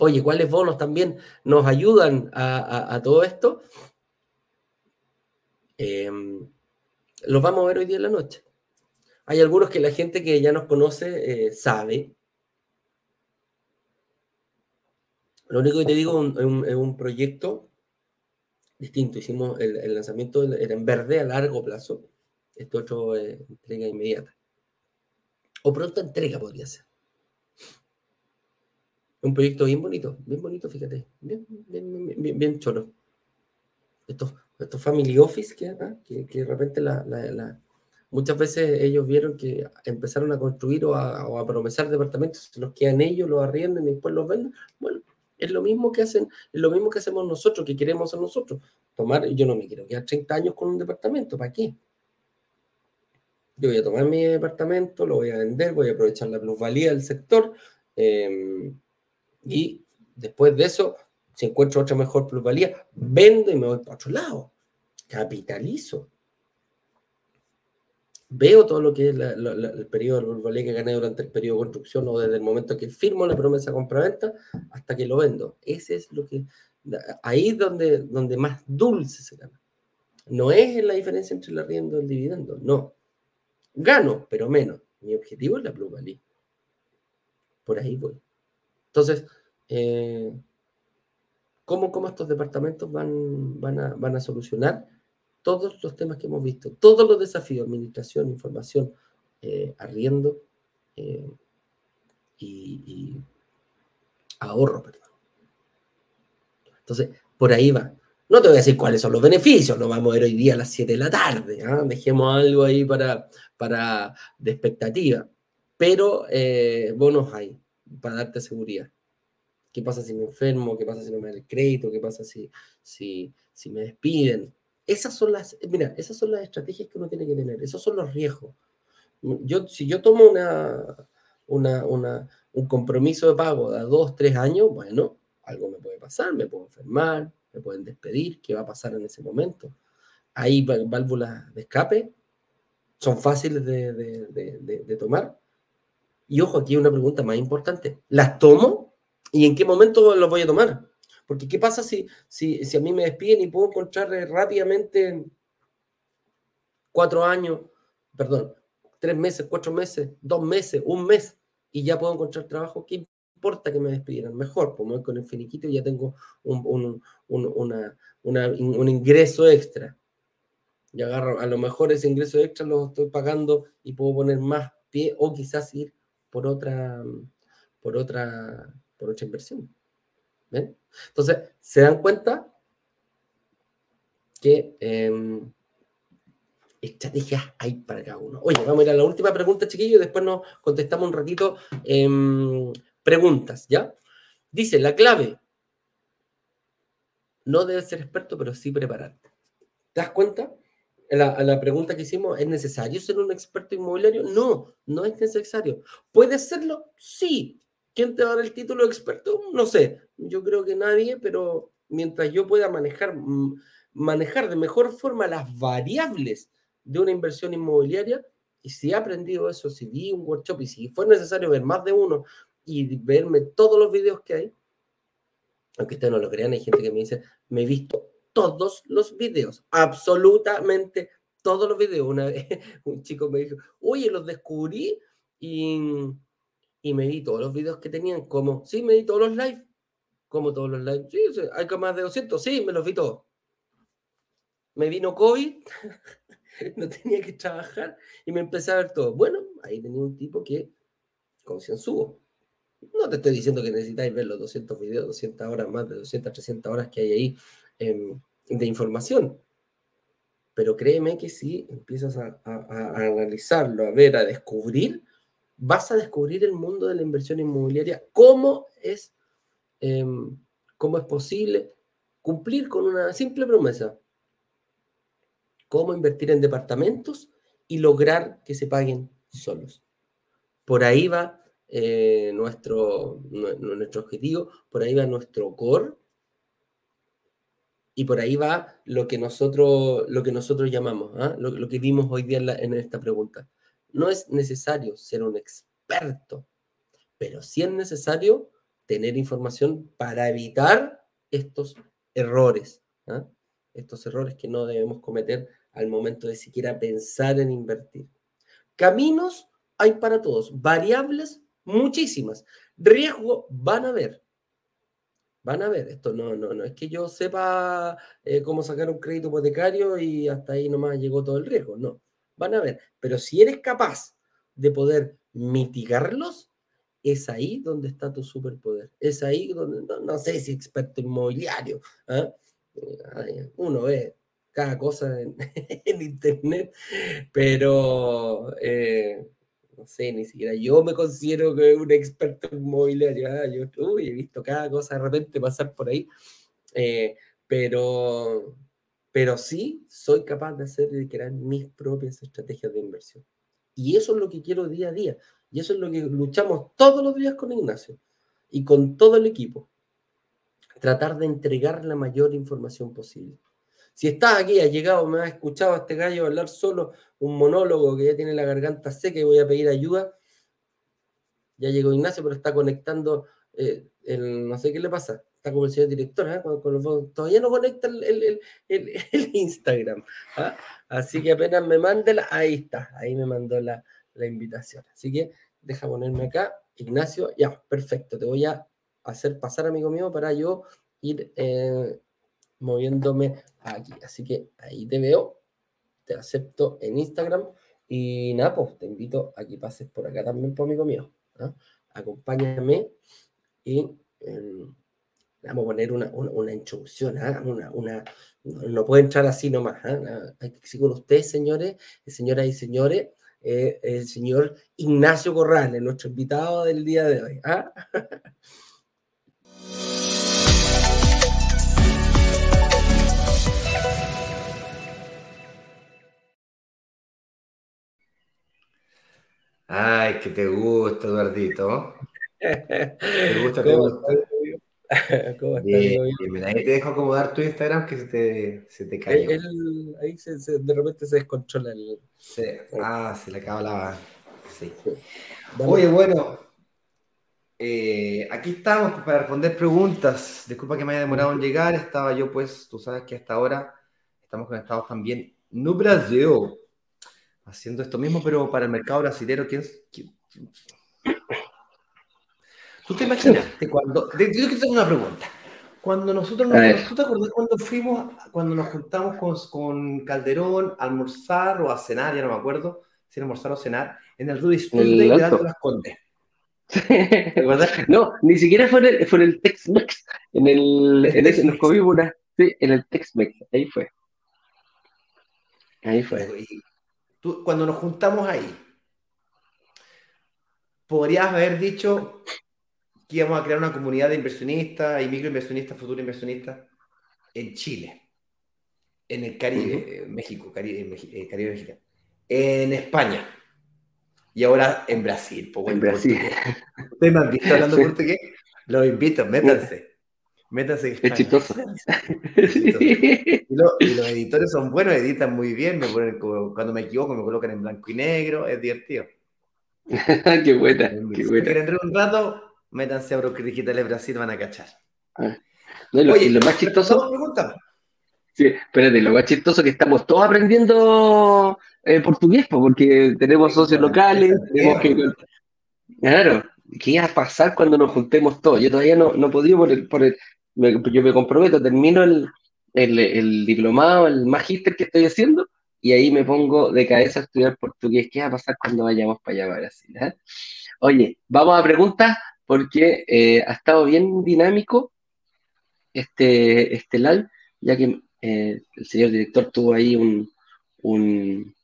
Oye, ¿cuáles bonos también nos ayudan a, todo esto? Em, los vamos a ver hoy día en la noche. Hay algunos que la gente que ya nos conoce eh, sabe. Lo único que te digo es un, proyecto distinto. Hicimos el, lanzamiento en verde a largo plazo. Esto otro es entrega inmediata. O pronto entrega podría ser. Un proyecto bien bonito, bien bonito, fíjate. Bien, bien, bien, cholo. Estos, estos family office que, que, que, de repente la, la, muchas veces ellos vieron que empezaron a construir o a, o a promesar departamentos, los quedan ellos, los arriendan y después los venden. Bueno, es lo mismo que hacen, es lo mismo que hacemos nosotros, que queremos hacer nosotros. Tomar, yo no me quiero quedar 30 años con un departamento, ¿para qué? Yo voy a tomar mi departamento, lo voy a vender, voy a aprovechar la plusvalía del sector. Eh, y después de eso, si encuentro otra mejor plusvalía, vendo y me voy para otro lado. Capitalizo. Veo todo lo que es el periodo de plusvalía que gané durante el periodo de construcción o desde el momento que firmo la promesa de compra-venta hasta que lo vendo. Ese es lo que. Ahí es donde, donde más dulce se gana. No es la diferencia entre el arriendo y el dividendo, no. Gano, pero menos. Mi objetivo es la plusvalía. Por ahí voy. Entonces, eh, ¿cómo, ¿cómo, estos departamentos van, van, a, solucionar todos los temas que hemos visto? Todos los desafíos, administración, información, eh, arriendo eh, y, ahorro, perdón. Entonces, por ahí va. No te voy a decir cuáles son los beneficios, lo vamos a ver hoy día a las 7 de la tarde. ¿ah? Dejemos algo ahí para, para de expectativa. Pero bonos hay para darte seguridad. ¿Qué pasa si me enfermo? ¿Qué pasa si no me dan el crédito? ¿Qué pasa si, si, si me despiden? Esas son las, mira, esas son las estrategias que uno tiene que tener, esos son los riesgos. Yo, si yo tomo una, una, una, un compromiso de pago de dos, tres años, bueno, algo me puede pasar, me puedo enfermar, me pueden despedir, ¿qué va a pasar en ese momento? Hay válvulas de escape, son fáciles de, de, de tomar, y ojo, aquí hay una pregunta más importante. ¿Las tomo? ¿Y en qué momento las voy a tomar? Porque ¿qué pasa si, si, si a mí me despiden y puedo encontrar rápidamente cuatro años, perdón, tres meses, cuatro meses, dos meses, un mes, y ya puedo encontrar trabajo? ¿Qué importa que me despidieran? Mejor, pues voy con el finiquito y ya tengo un, un ingreso extra. Y agarro, a lo mejor ese ingreso extra lo estoy pagando y puedo poner más pie o quizás ir por otra, por otra, por otra inversión. ¿Ven? Entonces, se dan cuenta que em, estrategias hay para cada uno. Oye, vamos a ir a la última pregunta, chiquillos, y después nos contestamos un ratito preguntas, ¿ya? Dice, la clave No debes ser experto, pero sí prepararte. ¿Te das cuenta? La, la pregunta que hicimos, ¿es necesario ser un experto inmobiliario? No, no es necesario. ¿Puedes serlo? Sí. ¿Quién te va a dar el título de experto? No sé. Yo creo que nadie, pero mientras yo pueda manejar, mm, manejar de mejor forma las variables de una inversión inmobiliaria, y si he aprendido eso, si vi un workshop y si fue necesario ver más de uno y verme todos los videos que hay, aunque ustedes no lo crean, hay gente que me dice, me he visto todos los videos, absolutamente todos los videos. Una vez un chico me dijo, oye, los descubrí y, y me vi todos los videos que tenían, como, sí, me vi todos los live, como todos los live, sí, hay más de 200, sí, me los vi todos. Me vino COVID, no tenía que trabajar y me empecé a ver todo. Bueno, ahí tenía un tipo que concienzudo. No te estoy diciendo que necesitáis ver los 200 videos, 200 horas, más de 200, 300 horas que hay ahí em, de información. Pero créeme que si empiezas a, analizarlo, a ver, a descubrir, vas a descubrir el mundo de la inversión inmobiliaria, cómo es, em, cómo es posible cumplir con una simple promesa. Cómo invertir en departamentos y lograr que se paguen solos. Por ahí va eh, nuestro, nuestro objetivo, por ahí va nuestro core y por ahí va lo que nosotros, lo que nosotros llamamos, ¿ah? lo, que vimos hoy día en, esta pregunta. No es necesario ser un experto, pero sí es necesario tener información para evitar estos errores, ¿ah? estos errores que no debemos cometer al momento de siquiera pensar en invertir. Caminos hay para todos, variables muchísimas. Riesgo van a ver. Van a ver, esto no, no, no es que yo sepa eh, cómo sacar un crédito hipotecario y hasta ahí nomás llegó todo el riesgo, no, van a ver, pero si eres capaz de poder mitigarlos, es ahí donde está tu superpoder, es ahí donde, no, sé si experto inmobiliario, ¿ah? uno ve cada cosa en, internet, pero eh, no sé, ni siquiera yo me considero que un experto inmobiliario. ¿ah? Yo he visto cada cosa de repente pasar por ahí, eh, pero, pero sí soy capaz de hacer y crear mis propias estrategias de inversión. Y eso es lo que quiero día a día. Y eso es lo que luchamos todos los días con Ignacio y con todo el equipo. Tratar de entregar la mayor información posible. Si estás aquí, has llegado, me has escuchado a este gallo hablar solo, un monólogo que ya tiene la garganta seca y voy a pedir ayuda. Ya llegó Ignacio, pero está conectando, eh, el, no sé qué le pasa, está como el señor director, ¿eh? todavía no conecta el, Instagram. ¿ah? Así que apenas me mande la, ahí está, ahí me mandó la, invitación. Así que deja ponerme acá, Ignacio, ya, perfecto, te voy a hacer pasar, amigo mío, para yo ir eh, moviéndome aquí. Así que ahí te veo, te acepto en Instagram y nada, pues te invito a que pases por acá también, por amigo mío. Acompáñame y em, vamos a poner una, una, introducción, ¿ah? una, una, no, puede entrar así nomás. ¿ah? Hay que seguir con ustedes, señores, señoras y señores, eh, el señor Ignacio Corrales, nuestro invitado del día de hoy. ¿ah? Ay, que te gusta, Eduardito. ¿Te gusta? ¿Te gusta? ¿Cómo estás? Bien, bien, ahí te dejo acomodar tu Instagram que se te, se te cayó. ahí se, se, de repente se descontrola el. Sí. Ah, se le acaba la. Sí. Oye, bueno. Eh, aquí estamos pues, para responder preguntas. Disculpa que me haya demorado en llegar. Estaba yo, pues, tú sabes que hasta ahora estamos conectados también no Brasil haciendo esto mismo, pero para el mercado brasileño, ¿quién, tú te imaginaste cuando... Yo quiero hacer una pregunta. Cuando nosotros nos, ¿Tú te acuerdas cuando fuimos, cuando nos juntamos con, con, Calderón a almorzar o a cenar, ya no me acuerdo, si era almorzar o cenar, en el Rudy Tuesday de Las Condes? no, ni siquiera fue en el, fue en el Tex-Mex. En el, en ese, nos comimos una, sí, en el Tex-Mex, ahí fue. Ahí fue cuando nos juntamos ahí, podrías haber dicho que íbamos a crear una comunidad de inversionistas y microinversionistas, futuros inversionistas. en Chile, en el Caribe, México, Caribe, eh, Caribe mexicano, en España y ahora en Brasil. en Brasil. ¿Ustedes me han visto hablando portugués? Los invito, métanse. Métanse. Es chistoso. Y, los editores son buenos, editan muy bien. Me ponen, cuando me equivoco, me colocan en blanco y negro. Es divertido. qué buena. Qué buena. Quieren un rato, métanse a Broker Digitales Brasil, van a cachar. Ah. lo, Oye, y lo más chistoso. Sí, espérate, lo más chistoso es que estamos todos aprendiendo eh, portugués, porque tenemos socios locales, tenemos que. Claro, ¿qué va a pasar cuando nos juntemos todos? Yo todavía no, no he podido por el, por el yo me comprometo, termino el, el, diplomado, el magíster que estoy haciendo, y ahí me pongo de cabeza a estudiar portugués. ¿Qué va a pasar cuando vayamos para allá, para Brasil? Eh? Oye, vamos a preguntas, porque eh, ha estado bien dinámico este, este live, ya que eh, el señor director tuvo ahí un, un,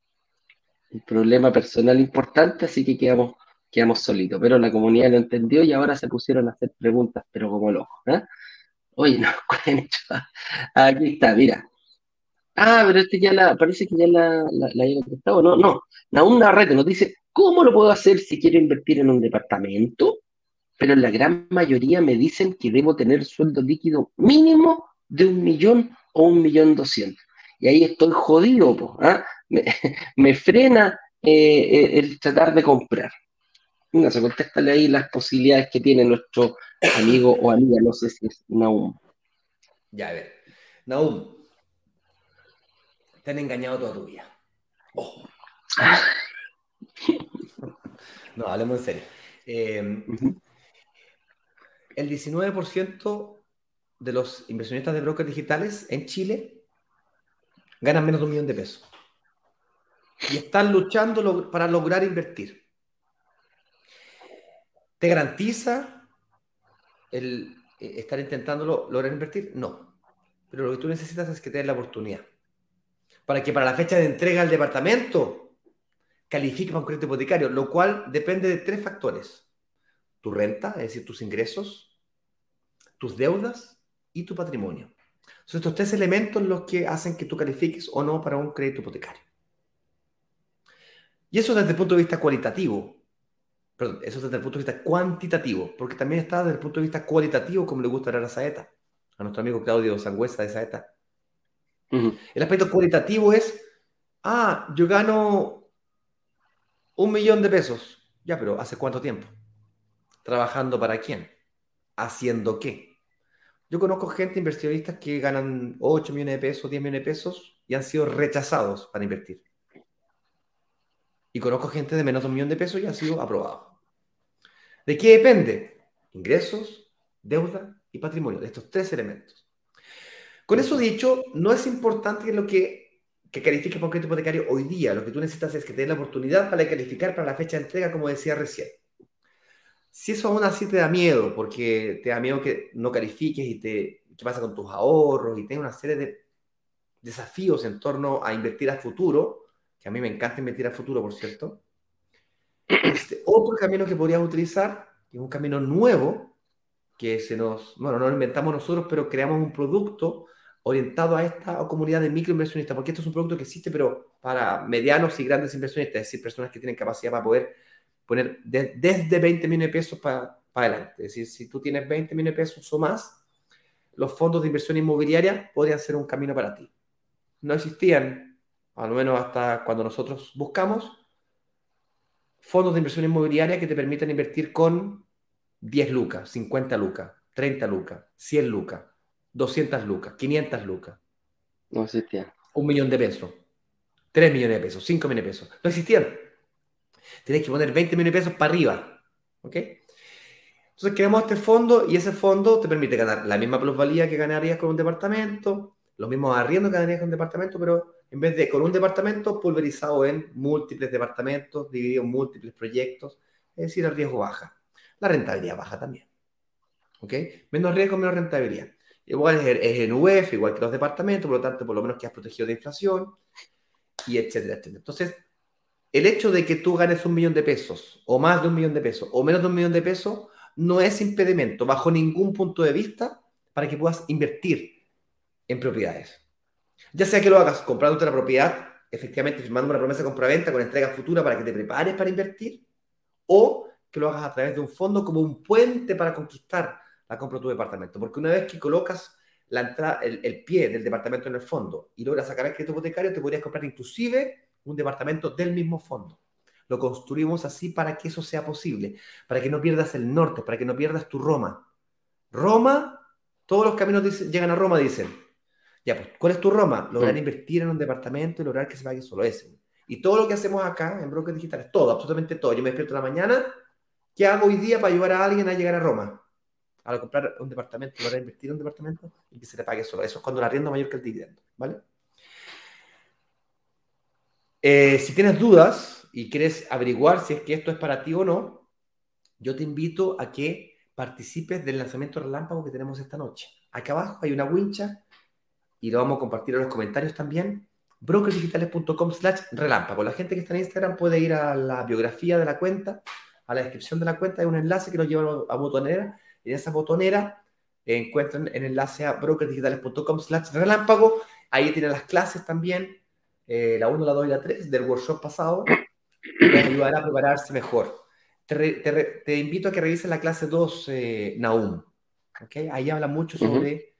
problema personal importante, así que quedamos, quedamos solitos. Pero la comunidad lo entendió y ahora se pusieron a hacer preguntas, pero como locos. ¿eh? Oye, no. Aquí está, mira. Ah, pero este ya la, parece que ya la, la, la contestado. No, no. Naum Narrete nos dice, ¿cómo lo puedo hacer si quiero invertir en un departamento? Pero la gran mayoría me dicen que debo tener sueldo líquido mínimo de un millón o un millón doscientos. Y ahí estoy jodido, ¿ah? me, frena eh, eh, el tratar de comprar. No se contéstale ahí las posibilidades que tiene nuestro amigo o amiga, no sé si es Naum. Ya, a ver. Naum, te han engañado toda tu vida. Oh. no, hablemos en serio. Eh, el 19% de los inversionistas de brokers digitales en Chile ganan menos de un millón de pesos. Y están luchando para lograr invertir. ¿Te garantiza el eh, estar intentando lograr invertir? No. Pero lo que tú necesitas es que te den la oportunidad. Para que para la fecha de entrega al departamento califique para un crédito hipotecario, lo cual depende de tres factores. Tu renta, es decir, tus ingresos, tus deudas y tu patrimonio. Son estos tres elementos los que hacen que tú califiques o no para un crédito hipotecario. Y eso desde el punto de vista cualitativo. Perdón, eso desde el punto de vista cuantitativo, porque también está desde el punto de vista cualitativo, como le gusta hablar a Saeta, a nuestro amigo Claudio Sangüesa de Saeta. El aspecto cualitativo es, ah, yo gano un millón de pesos. Ya, pero ¿hace cuánto tiempo? ¿Trabajando para quién? ¿Haciendo qué? Yo conozco gente, inversionistas, que ganan 8 millones de pesos, 10 millones de pesos y han sido rechazados para invertir. Y conozco gente de menos de un millón de pesos y han sido aprobados. ¿De qué depende? Ingresos, deuda y patrimonio, de estos tres elementos. Con eso dicho, no es importante lo que, que califique por crédito hipotecario hoy día. Lo que tú necesitas es que te la oportunidad para calificar para la fecha de entrega, como decía recién. Si eso aún así te da miedo, porque te da miedo que no califiques y te, qué pasa con tus ahorros y tienes una serie de desafíos en torno a invertir a futuro, que a mí me encanta invertir a futuro, por cierto. Este, otro camino que podrías utilizar, es un camino nuevo, que se nos, bueno, no lo inventamos nosotros, pero creamos un producto orientado a esta comunidad de microinversionistas, porque esto es un producto que existe, pero para medianos y grandes inversionistas, es decir, personas que tienen capacidad para poder poner desde 20 millones de pesos para adelante. Es decir, si tú tienes 20 millones de pesos o más, los fondos de inversión inmobiliaria podrían ser un camino para ti. No existían, al menos hasta cuando nosotros buscamos, fondos de inversión inmobiliaria que te permitan invertir con 10 lucas, 50 lucas, 30 lucas, 100 lucas, 200 lucas, 500 lucas. No existían. Un millón de pesos, 3 millones de pesos, 5 millones de pesos. No existían. Tienes que poner 20 millones de pesos para arriba. ¿Ok? Entonces creamos este fondo y ese fondo te permite ganar la misma plusvalía que ganarías con un departamento, los mismos arriendos que ganarías con un departamento, pero en vez de con un departamento pulverizado en múltiples departamentos, dividido en múltiples proyectos, es decir, el riesgo baja. La rentabilidad baja también. ¿Ok? Menos riesgo, menos rentabilidad. Igual es, en UF, igual que los departamentos, por lo tanto, por lo menos que has protegido de inflación, y etcétera, etcétera. Entonces, el hecho de que tú ganes un millón de pesos, o más de un millón de pesos, o menos de un millón de pesos, no es impedimento bajo ningún punto de vista para que puedas invertir en propiedades. Ya sea que lo hagas comprando otra propiedad, efectivamente firmando una promesa de compra-venta con entrega futura para que te prepares para invertir, o que lo hagas a través de un fondo como un puente para conquistar la compra de tu departamento. Porque una vez que colocas la entrada, el, pie del departamento en el fondo y logras sacar el crédito hipotecario, te podrías comprar inclusive un departamento del mismo fondo. Lo construimos así para que eso sea posible, para que no pierdas el norte, para que no pierdas tu Roma. Roma, todos los caminos llegan a Roma, dicen. Ya, pues, ¿cuál es tu Roma? Lograr mm. invertir en un departamento y lograr que se pague solo ese. Y todo lo que hacemos acá en Brokers Digitales, todo, absolutamente todo. Yo me despierto en la mañana, ¿qué hago hoy día para ayudar a alguien a llegar a Roma? A comprar un departamento, lograr invertir en un departamento y que se le pague solo. Eso es cuando la rienda mayor que el dividendo, ¿vale? Eh, si tienes dudas y quieres averiguar si es que esto es para ti o no, yo te invito a que participes del lanzamiento relámpago que tenemos esta noche. Acá abajo hay una wincha y lo vamos a compartir en los comentarios también. brokersdigitales.com slash relámpago. La gente que está en Instagram puede ir a la biografía de la cuenta, a la descripción de la cuenta, hay un enlace que nos lleva a botonera. En esa botonera encuentran el enlace a brokersdigitales.com slash relámpago. Ahí tienen las clases también eh, la 1, la 2 y la 3 del workshop pasado, les ayudará a prepararse mejor. Te, invito a que revises la clase 2, eh, Naum. ¿okay? Ahí habla mucho sobre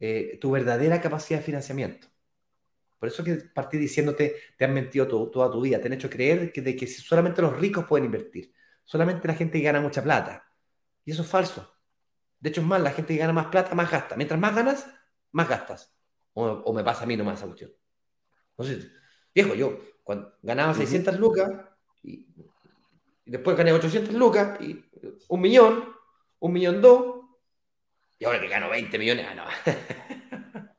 eh, tu verdadera capacidad de financiamiento. Por eso que partí diciéndote, te han mentido toda tu vida, te han hecho creer que, de que solamente los ricos pueden invertir, solamente la gente que gana mucha plata. Y eso es falso. De hecho, es más, la gente que gana más plata, más gasta. Mientras más ganas, más gastas. O, me pasa a mí nomás esa cuestión. Entonces, viejo, yo cuando ganaba 600 lucas y, después gané 800 lucas y un millón, un millón dos, y ahora que gano 20 millones, ah, no.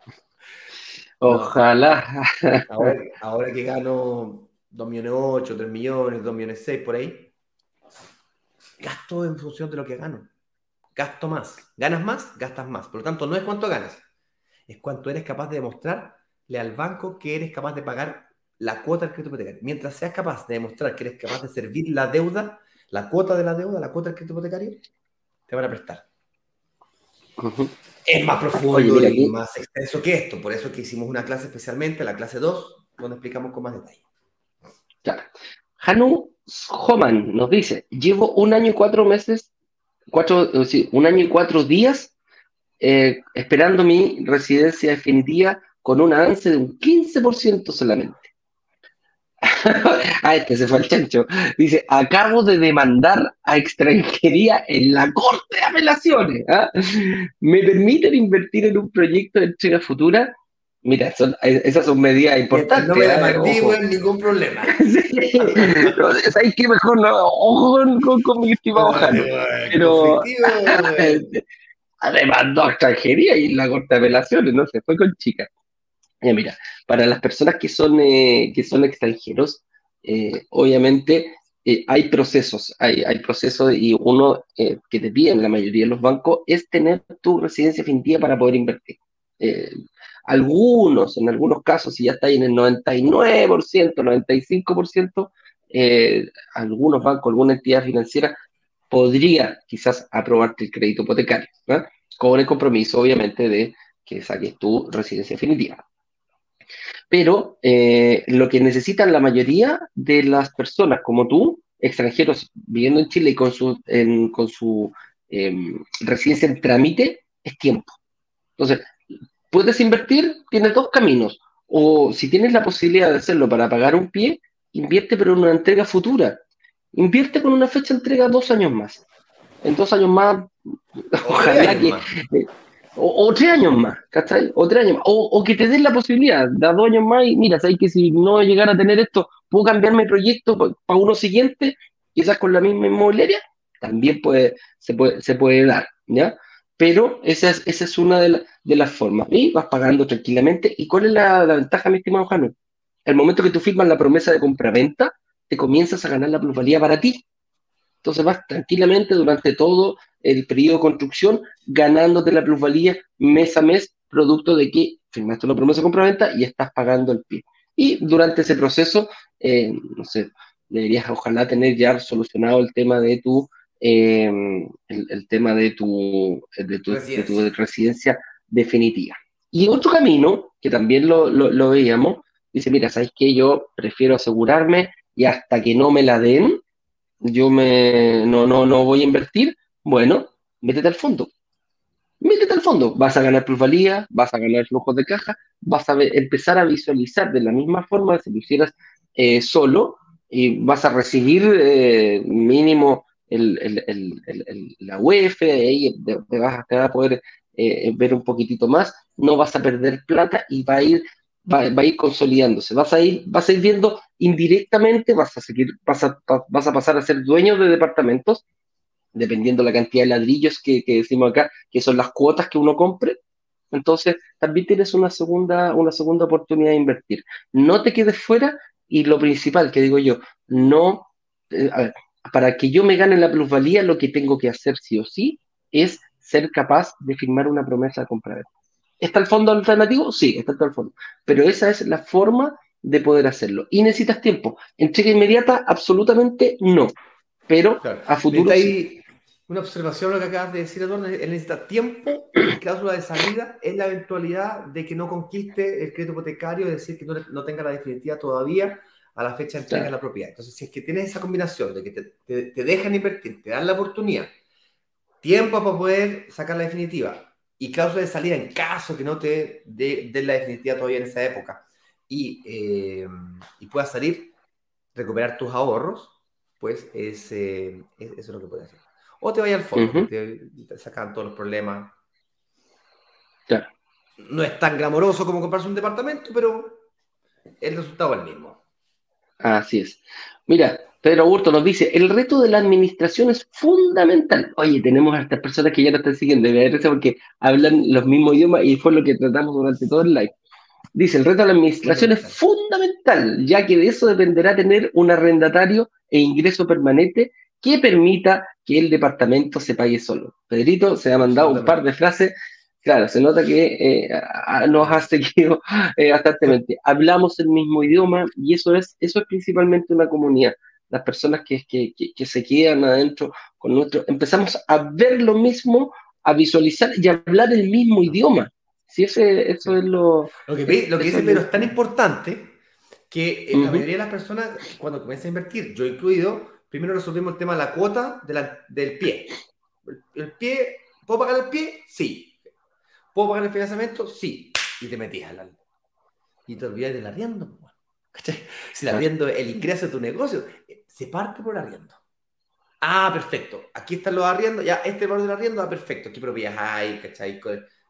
Ojalá. Ahora, que gano 2 millones 8, 3 millones, 2 millones 6 por ahí, gasto en función de lo que gano. Gasto más. Ganas más, gastas más. Por lo tanto, no es cuánto ganas, es cuánto eres capaz de demostrar al banco que eres capaz de pagar la cuota del crédito hipotecario. Mientras seas capaz de demostrar que eres capaz de servir la deuda, la cuota de la deuda, la cuota del crédito hipotecario, te van a prestar. Es más profundo y más extenso que esto. Por eso que hicimos una clase especialmente, la clase 2, donde explicamos con más detalle. Claro. Hanu Homan nos dice, llevo un año y cuatro meses, cuatro, un año y cuatro días eh, esperando mi residencia definitiva con un avance de un 15% solamente. ah, este se fue el chancho. Dice, acabo de demandar a extranjería en la Corte de Apelaciones. ¿ah? ¿Me permiten invertir en un proyecto de entrega futura? Mira, esas son medidas importantes. No me ¿eh? en ningún problema. sí. ¿Sabes qué? Mejor no. Ojo con, mi estimado Jano. Pero demandó a extranjería y en la Corte de Apelaciones, no se fue con chicas mira, para las personas que son, eh, que son extranjeros, eh, obviamente eh, hay procesos, hay, procesos y uno que te piden la mayoría de los bancos es tener tu residencia definitiva para poder invertir. algunos, en algunos casos, si ya está en el 99%, 95%, algunos bancos, alguna entidad financiera podría quizás aprobarte el crédito hipotecario, con el compromiso, obviamente, de que saques tu residencia definitiva. Pero eh, lo que necesitan la mayoría de las personas como tú, extranjeros viviendo en Chile y con su, con su em, residencia en trámite, es tiempo. Entonces, puedes invertir, tienes dos caminos. O si tienes la posibilidad de hacerlo para pagar un pie, invierte pero en una entrega futura. Invierte con una fecha de entrega dos años más. En dos años más, ojalá que, o, tres años más, ¿cachai? O tres años más. O, que te den la posibilidad, da dos años más y mira, sabes que si no llegara a tener esto, puedo cambiar mi proyecto para uno siguiente, quizás con la misma inmobiliaria, también puede, se, puede, se puede dar, ¿ya? Pero esa es, esa es una de, las formas. Y vas pagando tranquilamente. ¿Y cuál es la, ventaja, mi estimado Jano? El momento que tú firmas la promesa de compra-venta, te comienzas a ganar la plusvalía para ti. Entonces vas tranquilamente durante todo el periodo de construcción ganándote la plusvalía mes a mes, producto de que firmaste una promesa de compraventa y estás pagando el pie. Y durante ese proceso, eh, no sé, deberías ojalá tener ya solucionado el tema de tu, eh, el, tema de tu, de tu, residencia. definitiva. Y otro camino, que también lo, lo, veíamos, dice, mira, ¿sabes qué? Yo prefiero asegurarme y hasta que no me la den, yo me, no, no, no voy a invertir. Bueno, métete al fondo. Métete al fondo. Vas a ganar plusvalía, vas a ganar flujos de caja, vas a empezar a visualizar de la misma forma si lo hicieras eh, solo y vas a recibir eh, mínimo el, la UEF, ahí te, vas, a poder eh, ver un poquitito más, no vas a perder plata y va a ir, va, a ir consolidándose, vas a ir, vas a ir viendo indirectamente, vas a seguir, vas a, vas a pasar a ser dueño de departamentos, dependiendo la cantidad de ladrillos que, decimos acá, que son las cuotas que uno compre, entonces, también tienes una segunda, una segunda oportunidad de invertir. No te quedes fuera y lo principal que digo yo, no, eh, para que yo me gane la plusvalía, lo que tengo que hacer sí o sí es ser capaz de firmar una promesa de compra ¿Está el fondo alternativo? Sí, está el fondo. Pero esa es la forma de poder hacerlo. ¿Y necesitas tiempo? ¿Entrega inmediata? Absolutamente no. Pero a futuro. Sí. Una observación lo que acabas de decir, Eduardo, él necesita tiempo y cláusula de salida es la eventualidad de que no conquiste el crédito hipotecario, es decir, que no, tenga la definitiva todavía a la fecha de entrega de la propiedad. Entonces, si es que tienes esa combinación de que te, dejan invertir, te dan la oportunidad, tiempo para poder sacar la definitiva y cláusula de salida en caso que no te den la definitiva todavía en esa época y, eh, y puedas salir, recuperar tus ahorros, pues es, eh, eso es lo que puedes hacer. O te vayas al fondo, te, sacan todos los problemas. No es tan glamoroso como comprarse un departamento, pero el resultado es el mismo. Así es. Mira, Pedro Augusto nos dice, el reto de la administración es fundamental. Oye, tenemos a estas personas que ya nos están siguiendo de porque hablan los mismos idiomas y fue lo que tratamos durante todo el live. Dice, el reto de la administración es fundamental, ya que de eso dependerá tener un arrendatario e ingreso permanente que permita que el departamento se pague solo. Pedrito se ha mandado un par de frases, claro, se nota que eh, nos ha seguido eh, bastante. Hablamos el mismo idioma y eso es, eso es principalmente una comunidad. Las personas que, que, que, se quedan adentro con nuestro, empezamos a ver lo mismo, a visualizar y a hablar el mismo idioma. Si ese, eso es lo... Lo que, lo que dice pero es tan importante que eh, la mayoría de las personas, cuando comienzan a invertir, yo incluido, primero resolvimos el tema de la cuota del pie. El, pie, ¿puedo pagar el pie? Sí. ¿Puedo pagar el financiamiento? Sí. Y te metías al... Y te olvidas del arriendo. Si el arriendo el ingreso de tu negocio, se parte por arriendo. Ah, perfecto. Aquí están los arriendos. Ya, este valor del arriendo, ah, perfecto. ¿Qué propiedades hay? ¿Cachai?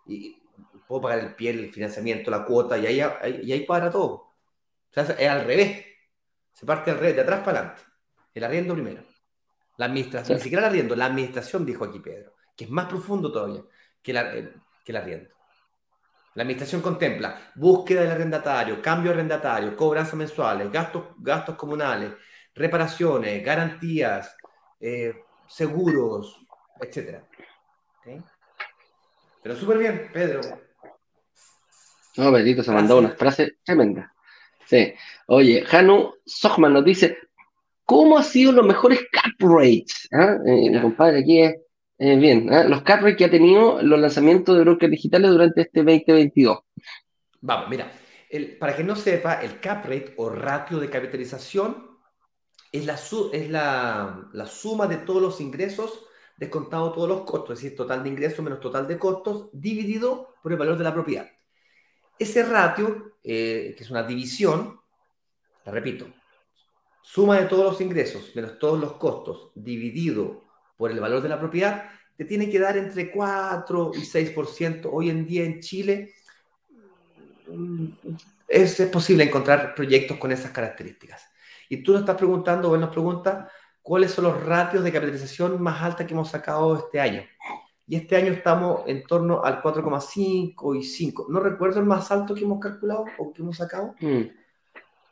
Y, puedo pagar el pie, el financiamiento, la cuota, y ahí, y ahí cuadra todo. O sea, es al revés. Se parte al revés, de atrás para adelante. El arriendo primero. La administración, ni siquiera el arriendo, la administración, dijo aquí Pedro, que es más profundo todavía que, que el arriendo. La administración contempla búsqueda del arrendatario, cambio arrendatario, cobranzas mensuales, gastos, gastos comunales, reparaciones, garantías, eh, seguros, etc. Pero súper bien, Pedro. No, Pedrito se mandó una frase tremenda. Sí. Oye, Hanu Sochman nos dice, ¿Cómo han sido los mejores cap rates? ¿Ah? Eh, compadre, aquí es eh, bien. ¿ah? Los cap rates que ha tenido los lanzamientos de brokers digitales durante este 2022. Vamos, mira. para que no sepa, el cap rate o ratio de capitalización es la, es la, la suma de todos los ingresos descontado todos los costos, es decir, total de ingresos menos total de costos, dividido por el valor de la propiedad. Ese ratio, eh, que es una división, la repito, suma de todos los ingresos menos todos los costos dividido por el valor de la propiedad, te tiene que dar entre 4 y 6%. Hoy en día en Chile mm, es, posible encontrar proyectos con esas características. Y tú nos estás preguntando, o nos pregunta, ¿cuáles son los ratios de capitalización más alta que hemos sacado este año? Y este año estamos en torno al 4,5 y 5. No recuerdo el más alto que hemos calculado o que hemos sacado, mm.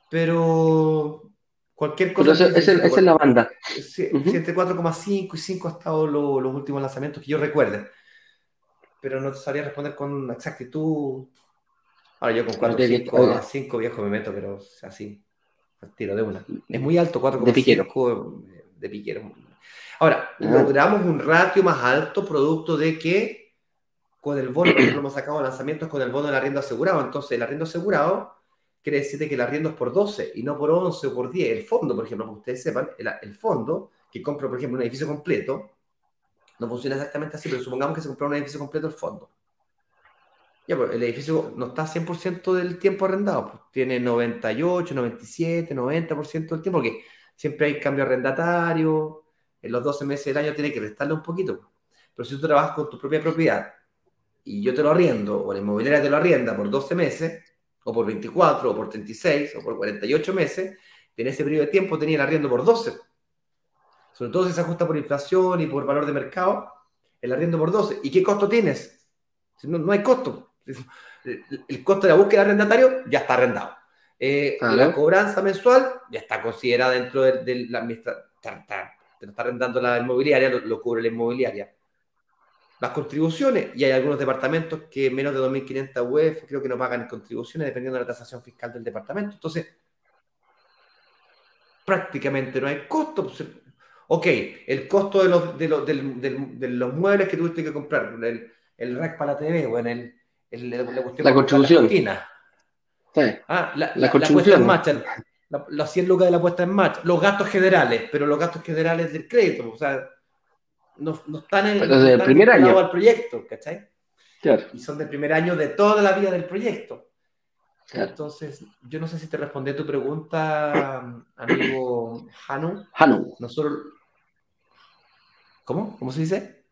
pero Cualquier cosa. esa es la banda. Si, entre 4,5 y 5 ha estado los últimos lanzamientos que yo recuerde. Pero no te sabría responder con exactitud. Ahora yo con 4,5 5 viejo me meto, pero así. Tiro de una. Es muy alto, 4,5 de piquero. De piquero. Ahora, ah. logramos un ratio más alto producto de que con el bono, por hemos sacado lanzamientos con el bono del arriendo asegurado. Entonces, el arriendo asegurado quiere decir que el arriendo es por 12 y no por 11 o por 10. El fondo, por ejemplo, que ustedes sepan, el, fondo que compra, por ejemplo, un edificio completo, no funciona exactamente así, pero supongamos que se compró un edificio completo el fondo. Ya, pues el edificio no está 100% del tiempo arrendado, pues, tiene 98, 97, 90% del tiempo, porque siempre hay cambio arrendatario, en los 12 meses del año tiene que restarle un poquito. Pero si tú trabajas con tu propia propiedad y yo te lo arriendo, o la inmobiliaria te lo arrienda por 12 meses, o por 24, o por 36, o por 48 meses, en ese periodo de tiempo tenía el arriendo por 12. Sobre todo si se ajusta por inflación y por valor de mercado, el arriendo por 12. ¿Y qué costo tienes? No, no hay costo. El, costo de la búsqueda de arrendatario ya está arrendado. Eh, la cobranza mensual ya está considerada dentro de, la administración. Te lo está arrendando la inmobiliaria, lo, lo cubre la inmobiliaria las contribuciones y hay algunos departamentos que menos de 2.500 UF creo que no pagan contribuciones dependiendo de la tasación fiscal del departamento. Entonces, prácticamente no hay costo. Pues, ok, el costo de los, de los, de, los muebles que tuviste que comprar, el, el rack para la TV, bueno, el, el, la, la contribución. La, sí. ah, la, la, en marcha, las 100 lucas de la puesta en marcha, los gastos generales, pero los gastos generales del crédito, o sea, no, no están en el primer año al proyecto, ¿cachai? Claro. Y son del primer año de toda la vida del proyecto. Entonces, yo no sé si te respondí tu pregunta, amigo Hanu. Hanu. Nosotros. ¿Cómo? ¿Cómo se dice?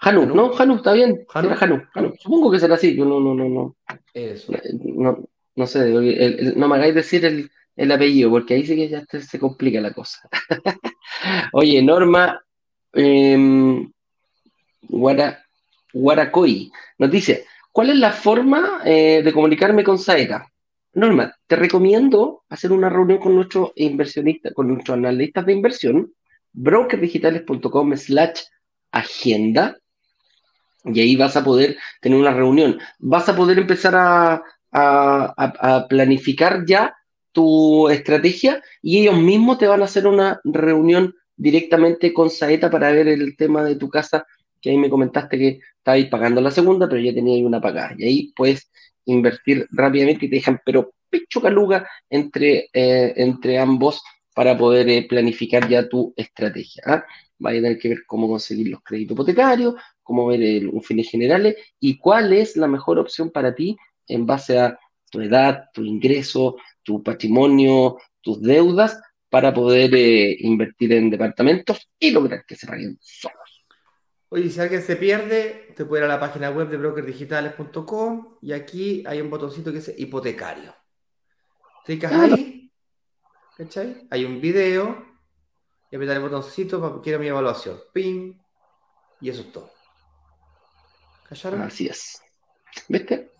Hanu, no, Hanu, está bien. Hanu. Supongo que será así, yo no, no, no, no. Eso. No, no sé, no me hagáis decir el, el, apellido, porque ahí sí que ya se complica la cosa. Oye, Norma eh, Guaracoy nos dice, ¿cuál es la forma eh, de comunicarme con Saeta? Norma, te recomiendo hacer una reunión con nuestros inversionistas, con nuestros analistas de inversión, brokerdigitales.com slash agenda, y ahí vas a poder tener una reunión. Vas a poder empezar a planificar ya tu estrategia y ellos mismos te van a hacer una reunión directamente con Saeta para ver el tema de tu casa, que ahí me comentaste que estabais pagando la segunda, pero ya teníais una pagada. Y ahí puedes invertir rápidamente y te dejan, pero pecho caluga entre, eh, entre ambos para poder eh, planificar ya tu estrategia. ¿ah? Vaya a tener que ver cómo conseguir los créditos hipotecarios, cómo ver un fines generales y cuál es la mejor opción para ti en base a tu edad, tu ingreso, tu patrimonio, tus deudas para poder eh, invertir en departamentos y lograr que se paguen solos. Oye, si alguien se pierde, te puede ir a la página web de brokerdigitales.com y aquí hay un botoncito que dice hipotecario. Clicas ahí, ¿cachai? Hay un video y apretar el botoncito para quiero mi evaluación. Ping. Y eso es todo. ¿Callaron? Así es. ¿Viste?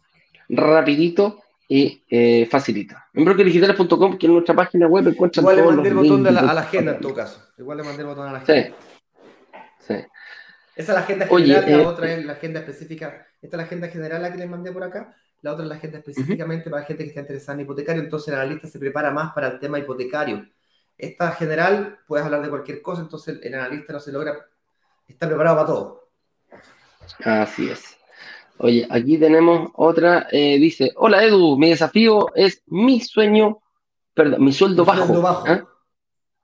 Rapidito y eh, facilita. En brokerdigitales.com, que es nuestra página web, encuentran Igual le mandé el botón de la, a la agenda en todo caso. Igual le mandé el botón a la agenda. Sí. Esa es la agenda general, la eh, otra es la agenda específica. Esta es la agenda general la que les mandé por acá. La otra es la agenda específicamente para gente que está interesada en hipotecario. Entonces el analista se prepara más para el tema hipotecario. Esta general, puedes hablar de cualquier cosa, entonces el analista no se logra, está preparado para todo. Así es. Oye, aquí tenemos otra, eh, dice, hola Edu, mi desafío es mi sueño, perdón, mi sueldo bajo. ¿ah?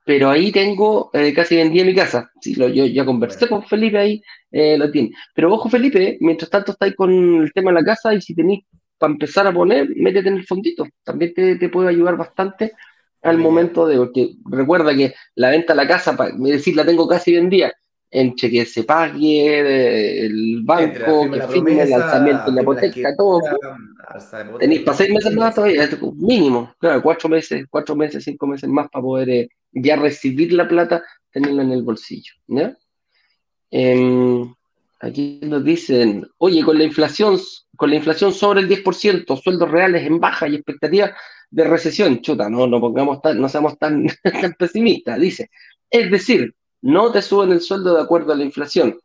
Pero ahí tengo, eh, casi vendí mi casa. Sí, lo, yo ya conversé con Felipe ahí, eh, lo tiene. Pero ojo Felipe, mientras tanto estáis con el tema de la casa y si tenéis para empezar a poner, métete en el fondito. También te, te puede ayudar bastante al momento de, porque recuerda que la venta de la casa, para decir, la tengo casi vendida, entre que se pague el banco, que firme el lanzamiento de la hipoteca, todo. Tenéis para seis meses más todavía, mínimo, claro, cuatro meses, cuatro meses, cinco meses más para poder eh, ya recibir la plata, tenerla en el bolsillo. Em, aquí nos dicen, oye, con la inflación, con la inflación sobre el 10%, sueldos reales en baja y expectativas de recesión, chuta, no, no pongamos tan, no seamos tan, tan pesimistas, dice. Es decir, no te suben el sueldo de acuerdo a la inflación.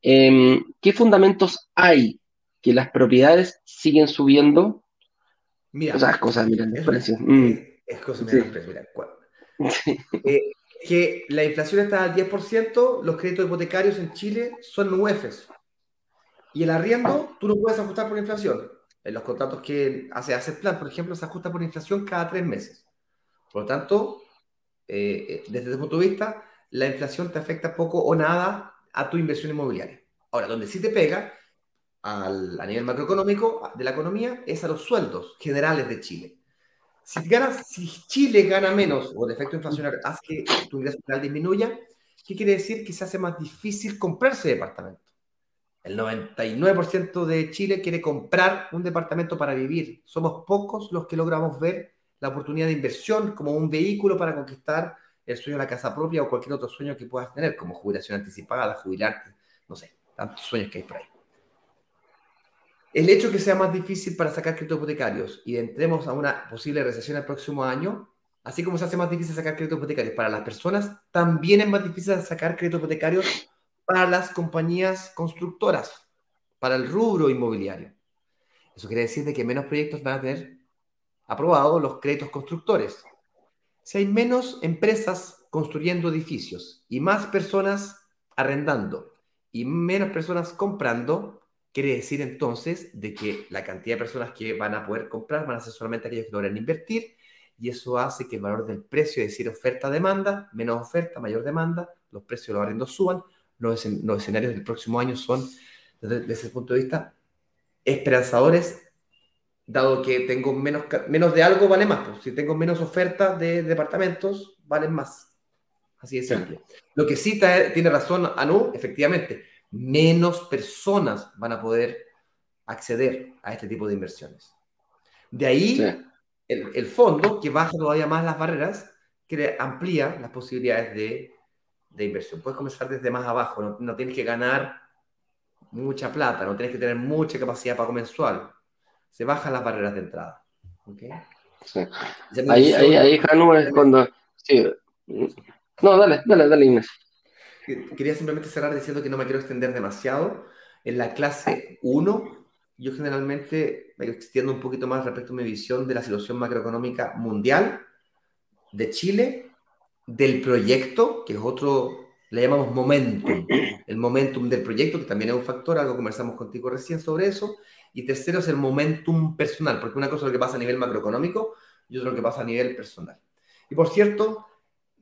Em, ¿Qué fundamentos hay que las propiedades siguen subiendo? Mira, o sea, los precios. Mm. Es cosa eh, que la inflación está al 10%, los créditos hipotecarios en Chile son UEFs. Y el arriendo, tú no puedes ajustar por inflación. En los contratos que hace Asset Plan, por ejemplo, se ajusta por inflación cada tres meses. Por lo tanto, eh, eh, desde ese punto de vista, la inflación te afecta poco o nada a tu inversión inmobiliaria. Ahora, donde sí te pega al, a nivel macroeconómico de la economía es a los sueldos generales de Chile. Si, Chile gana menos o el efecto inflacionario hace que tu ingreso general disminuya, ¿qué quiere decir? Que se hace más difícil comprarse departamento. El 99% de Chile quiere comprar un departamento para vivir. Somos pocos los que logramos ver la oportunidad de inversión como un vehículo para conquistar el sueño de la casa propia o cualquier otro sueño que puedas tener, como jubilación anticipada, jubilarte, no sé, tantos sueños que hay por ahí. El hecho que sea más difícil para sacar créditos hipotecarios y entremos a una posible recesión el próximo año, así como se hace más difícil sacar créditos hipotecarios para las personas, también es más difícil sacar créditos hipotecarios para las compañías constructoras, para el rubro inmobiliario. Eso quiere decir de que menos proyectos van a tener aprobados los créditos constructores. Si hay menos empresas construyendo edificios y más personas arrendando y menos personas comprando, quiere decir entonces de que la cantidad de personas que van a poder comprar van a ser solamente aquellos que logran invertir y eso hace que el valor del precio, es decir, oferta-demanda, menos oferta, mayor demanda, los precios de los arrendos suban, los, escenarios del próximo año son, desde, ese punto de vista, esperanzadores, dado que tengo menos, menos de algo, vale más. Pues. Si tengo menos oferta de departamentos, valen más. Así de simple. Lo que sí tiene razón Anu, efectivamente, menos personas van a poder acceder a este tipo de inversiones. De ahí el, fondo, que baja todavía más las barreras, que amplía las posibilidades de, inversión. Puedes comenzar desde más abajo, no, tienes que ganar mucha plata, no tienes que tener mucha capacidad pago mensual. Se bajan las barreras de entrada. Ahí, ahí, ahí, Janu, es cuando... No, dale, dale, dale, Inés. Quería simplemente cerrar diciendo que no me quiero extender demasiado. En la clase 1, yo generalmente me extiendo un poquito más respecto a mi visión de la situación macroeconómica mundial, de Chile, del proyecto, que es otro, le llamamos momentum, el momentum del proyecto, que también es un factor, algo conversamos contigo recién sobre eso. Y tercero es el momentum personal, porque una cosa es lo que pasa a nivel macroeconómico y otra lo que pasa a nivel personal. Y por cierto,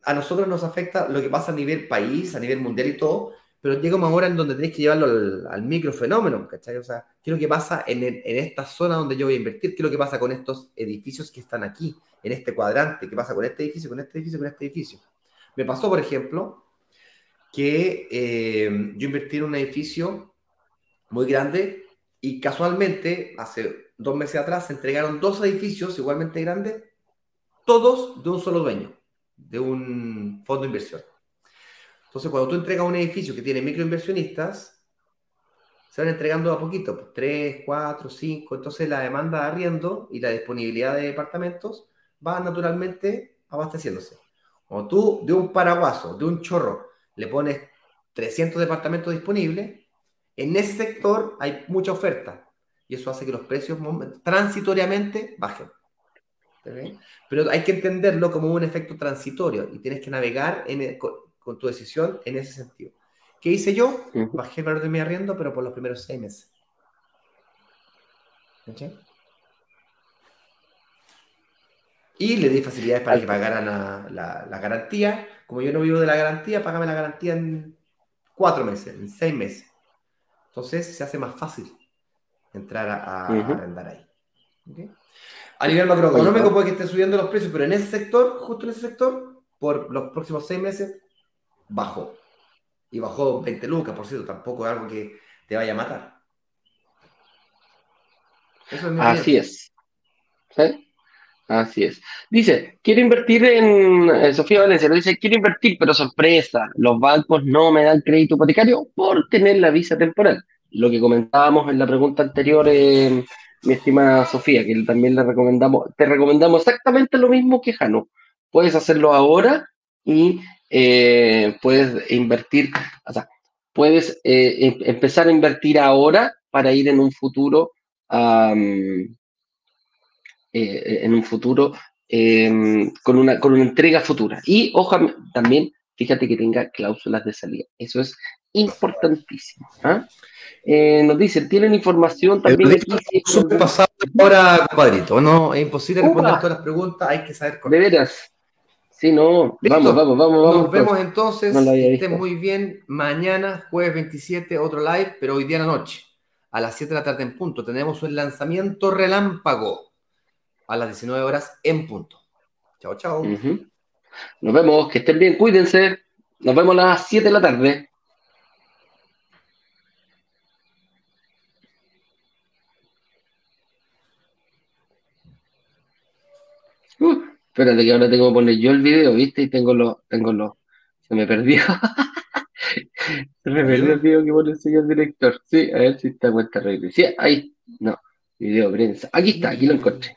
a nosotros nos afecta lo que pasa a nivel país, a nivel mundial y todo, pero llega una hora en donde tenéis que llevarlo al, microfenómeno, ¿cachai? O sea, ¿qué es lo que pasa en, en, esta zona donde yo voy a invertir? ¿Qué es lo que pasa con estos edificios que están aquí, en este cuadrante? ¿Qué pasa con este edificio, con este edificio, con este edificio? Me pasó, por ejemplo, que eh, yo invertí en un edificio muy grande y casualmente, hace dos meses atrás, se entregaron dos edificios igualmente grandes, todos de un solo dueño de un fondo de inversión. Entonces, cuando tú entregas un edificio que tiene microinversionistas, se van entregando a poquito, pues, 3, 4, 5, entonces la demanda de arriendo y la disponibilidad de departamentos va naturalmente abasteciéndose. Cuando tú de un paraguaso, de un chorro, le pones 300 departamentos disponibles, en ese sector hay mucha oferta y eso hace que los precios transitoriamente bajen. Pero hay que entenderlo como un efecto transitorio y tienes que navegar con, tu decisión en ese sentido. ¿Qué hice yo? Bajé el valor de mi arriendo, pero por los primeros seis meses. Y le di facilidades para que pagaran la, la, garantía. Como yo no vivo de la garantía, págame la garantía en cuatro meses, en seis meses. Entonces se hace más fácil entrar a, arrendar ahí. A nivel macroeconómico puede que estén subiendo los precios, pero en ese sector, justo en ese sector, por los próximos seis meses, bajó. Y bajó 20 lucas, por cierto, tampoco es algo que te vaya a matar. Así es. ¿Sí? Así es. Dice, quiero invertir en, eh, Sofía Valencia, lo dice, quiero invertir, pero sorpresa, los bancos no me dan crédito hipotecario por tener la visa temporal. Lo que comentábamos en la pregunta anterior, eh, mi estimada Sofía, que también le recomendamos, te recomendamos exactamente lo mismo que Jano. Puedes hacerlo ahora y eh, puedes invertir, o sea, puedes em, empezar a invertir ahora para ir en un futuro, eh, en un futuro em, con, una, con una entrega futura. Y ojo, también fíjate que tenga cláusulas de salida. Eso es importantísimo. ¿ah? Eh, nos dicen, ¿tienen información también aquí? pasado ahora, compadrito. No, es imposible responder todas las preguntas, hay que saber De veras. Sí, no, vamos, vamos, vamos, vamos. Nos vemos entonces, estén muy bien. Mañana, jueves 27, otro live, pero hoy día en la noche, a las 7 de la tarde en punto, tenemos un lanzamiento relámpago a las 19 horas en punto. Chao, chao. Nos vemos, que estén bien, cuídense. Nos vemos a las 7 de la tarde. Uh, espérate que ahora tengo que poner yo el video, ¿viste? Y tengo los, tengo los, se me perdió. se me perdió el video que pone el señor director. Sí, a ver si está cuenta regresiva. Sí, ahí, no, video prensa. Aquí está, aquí lo encontré.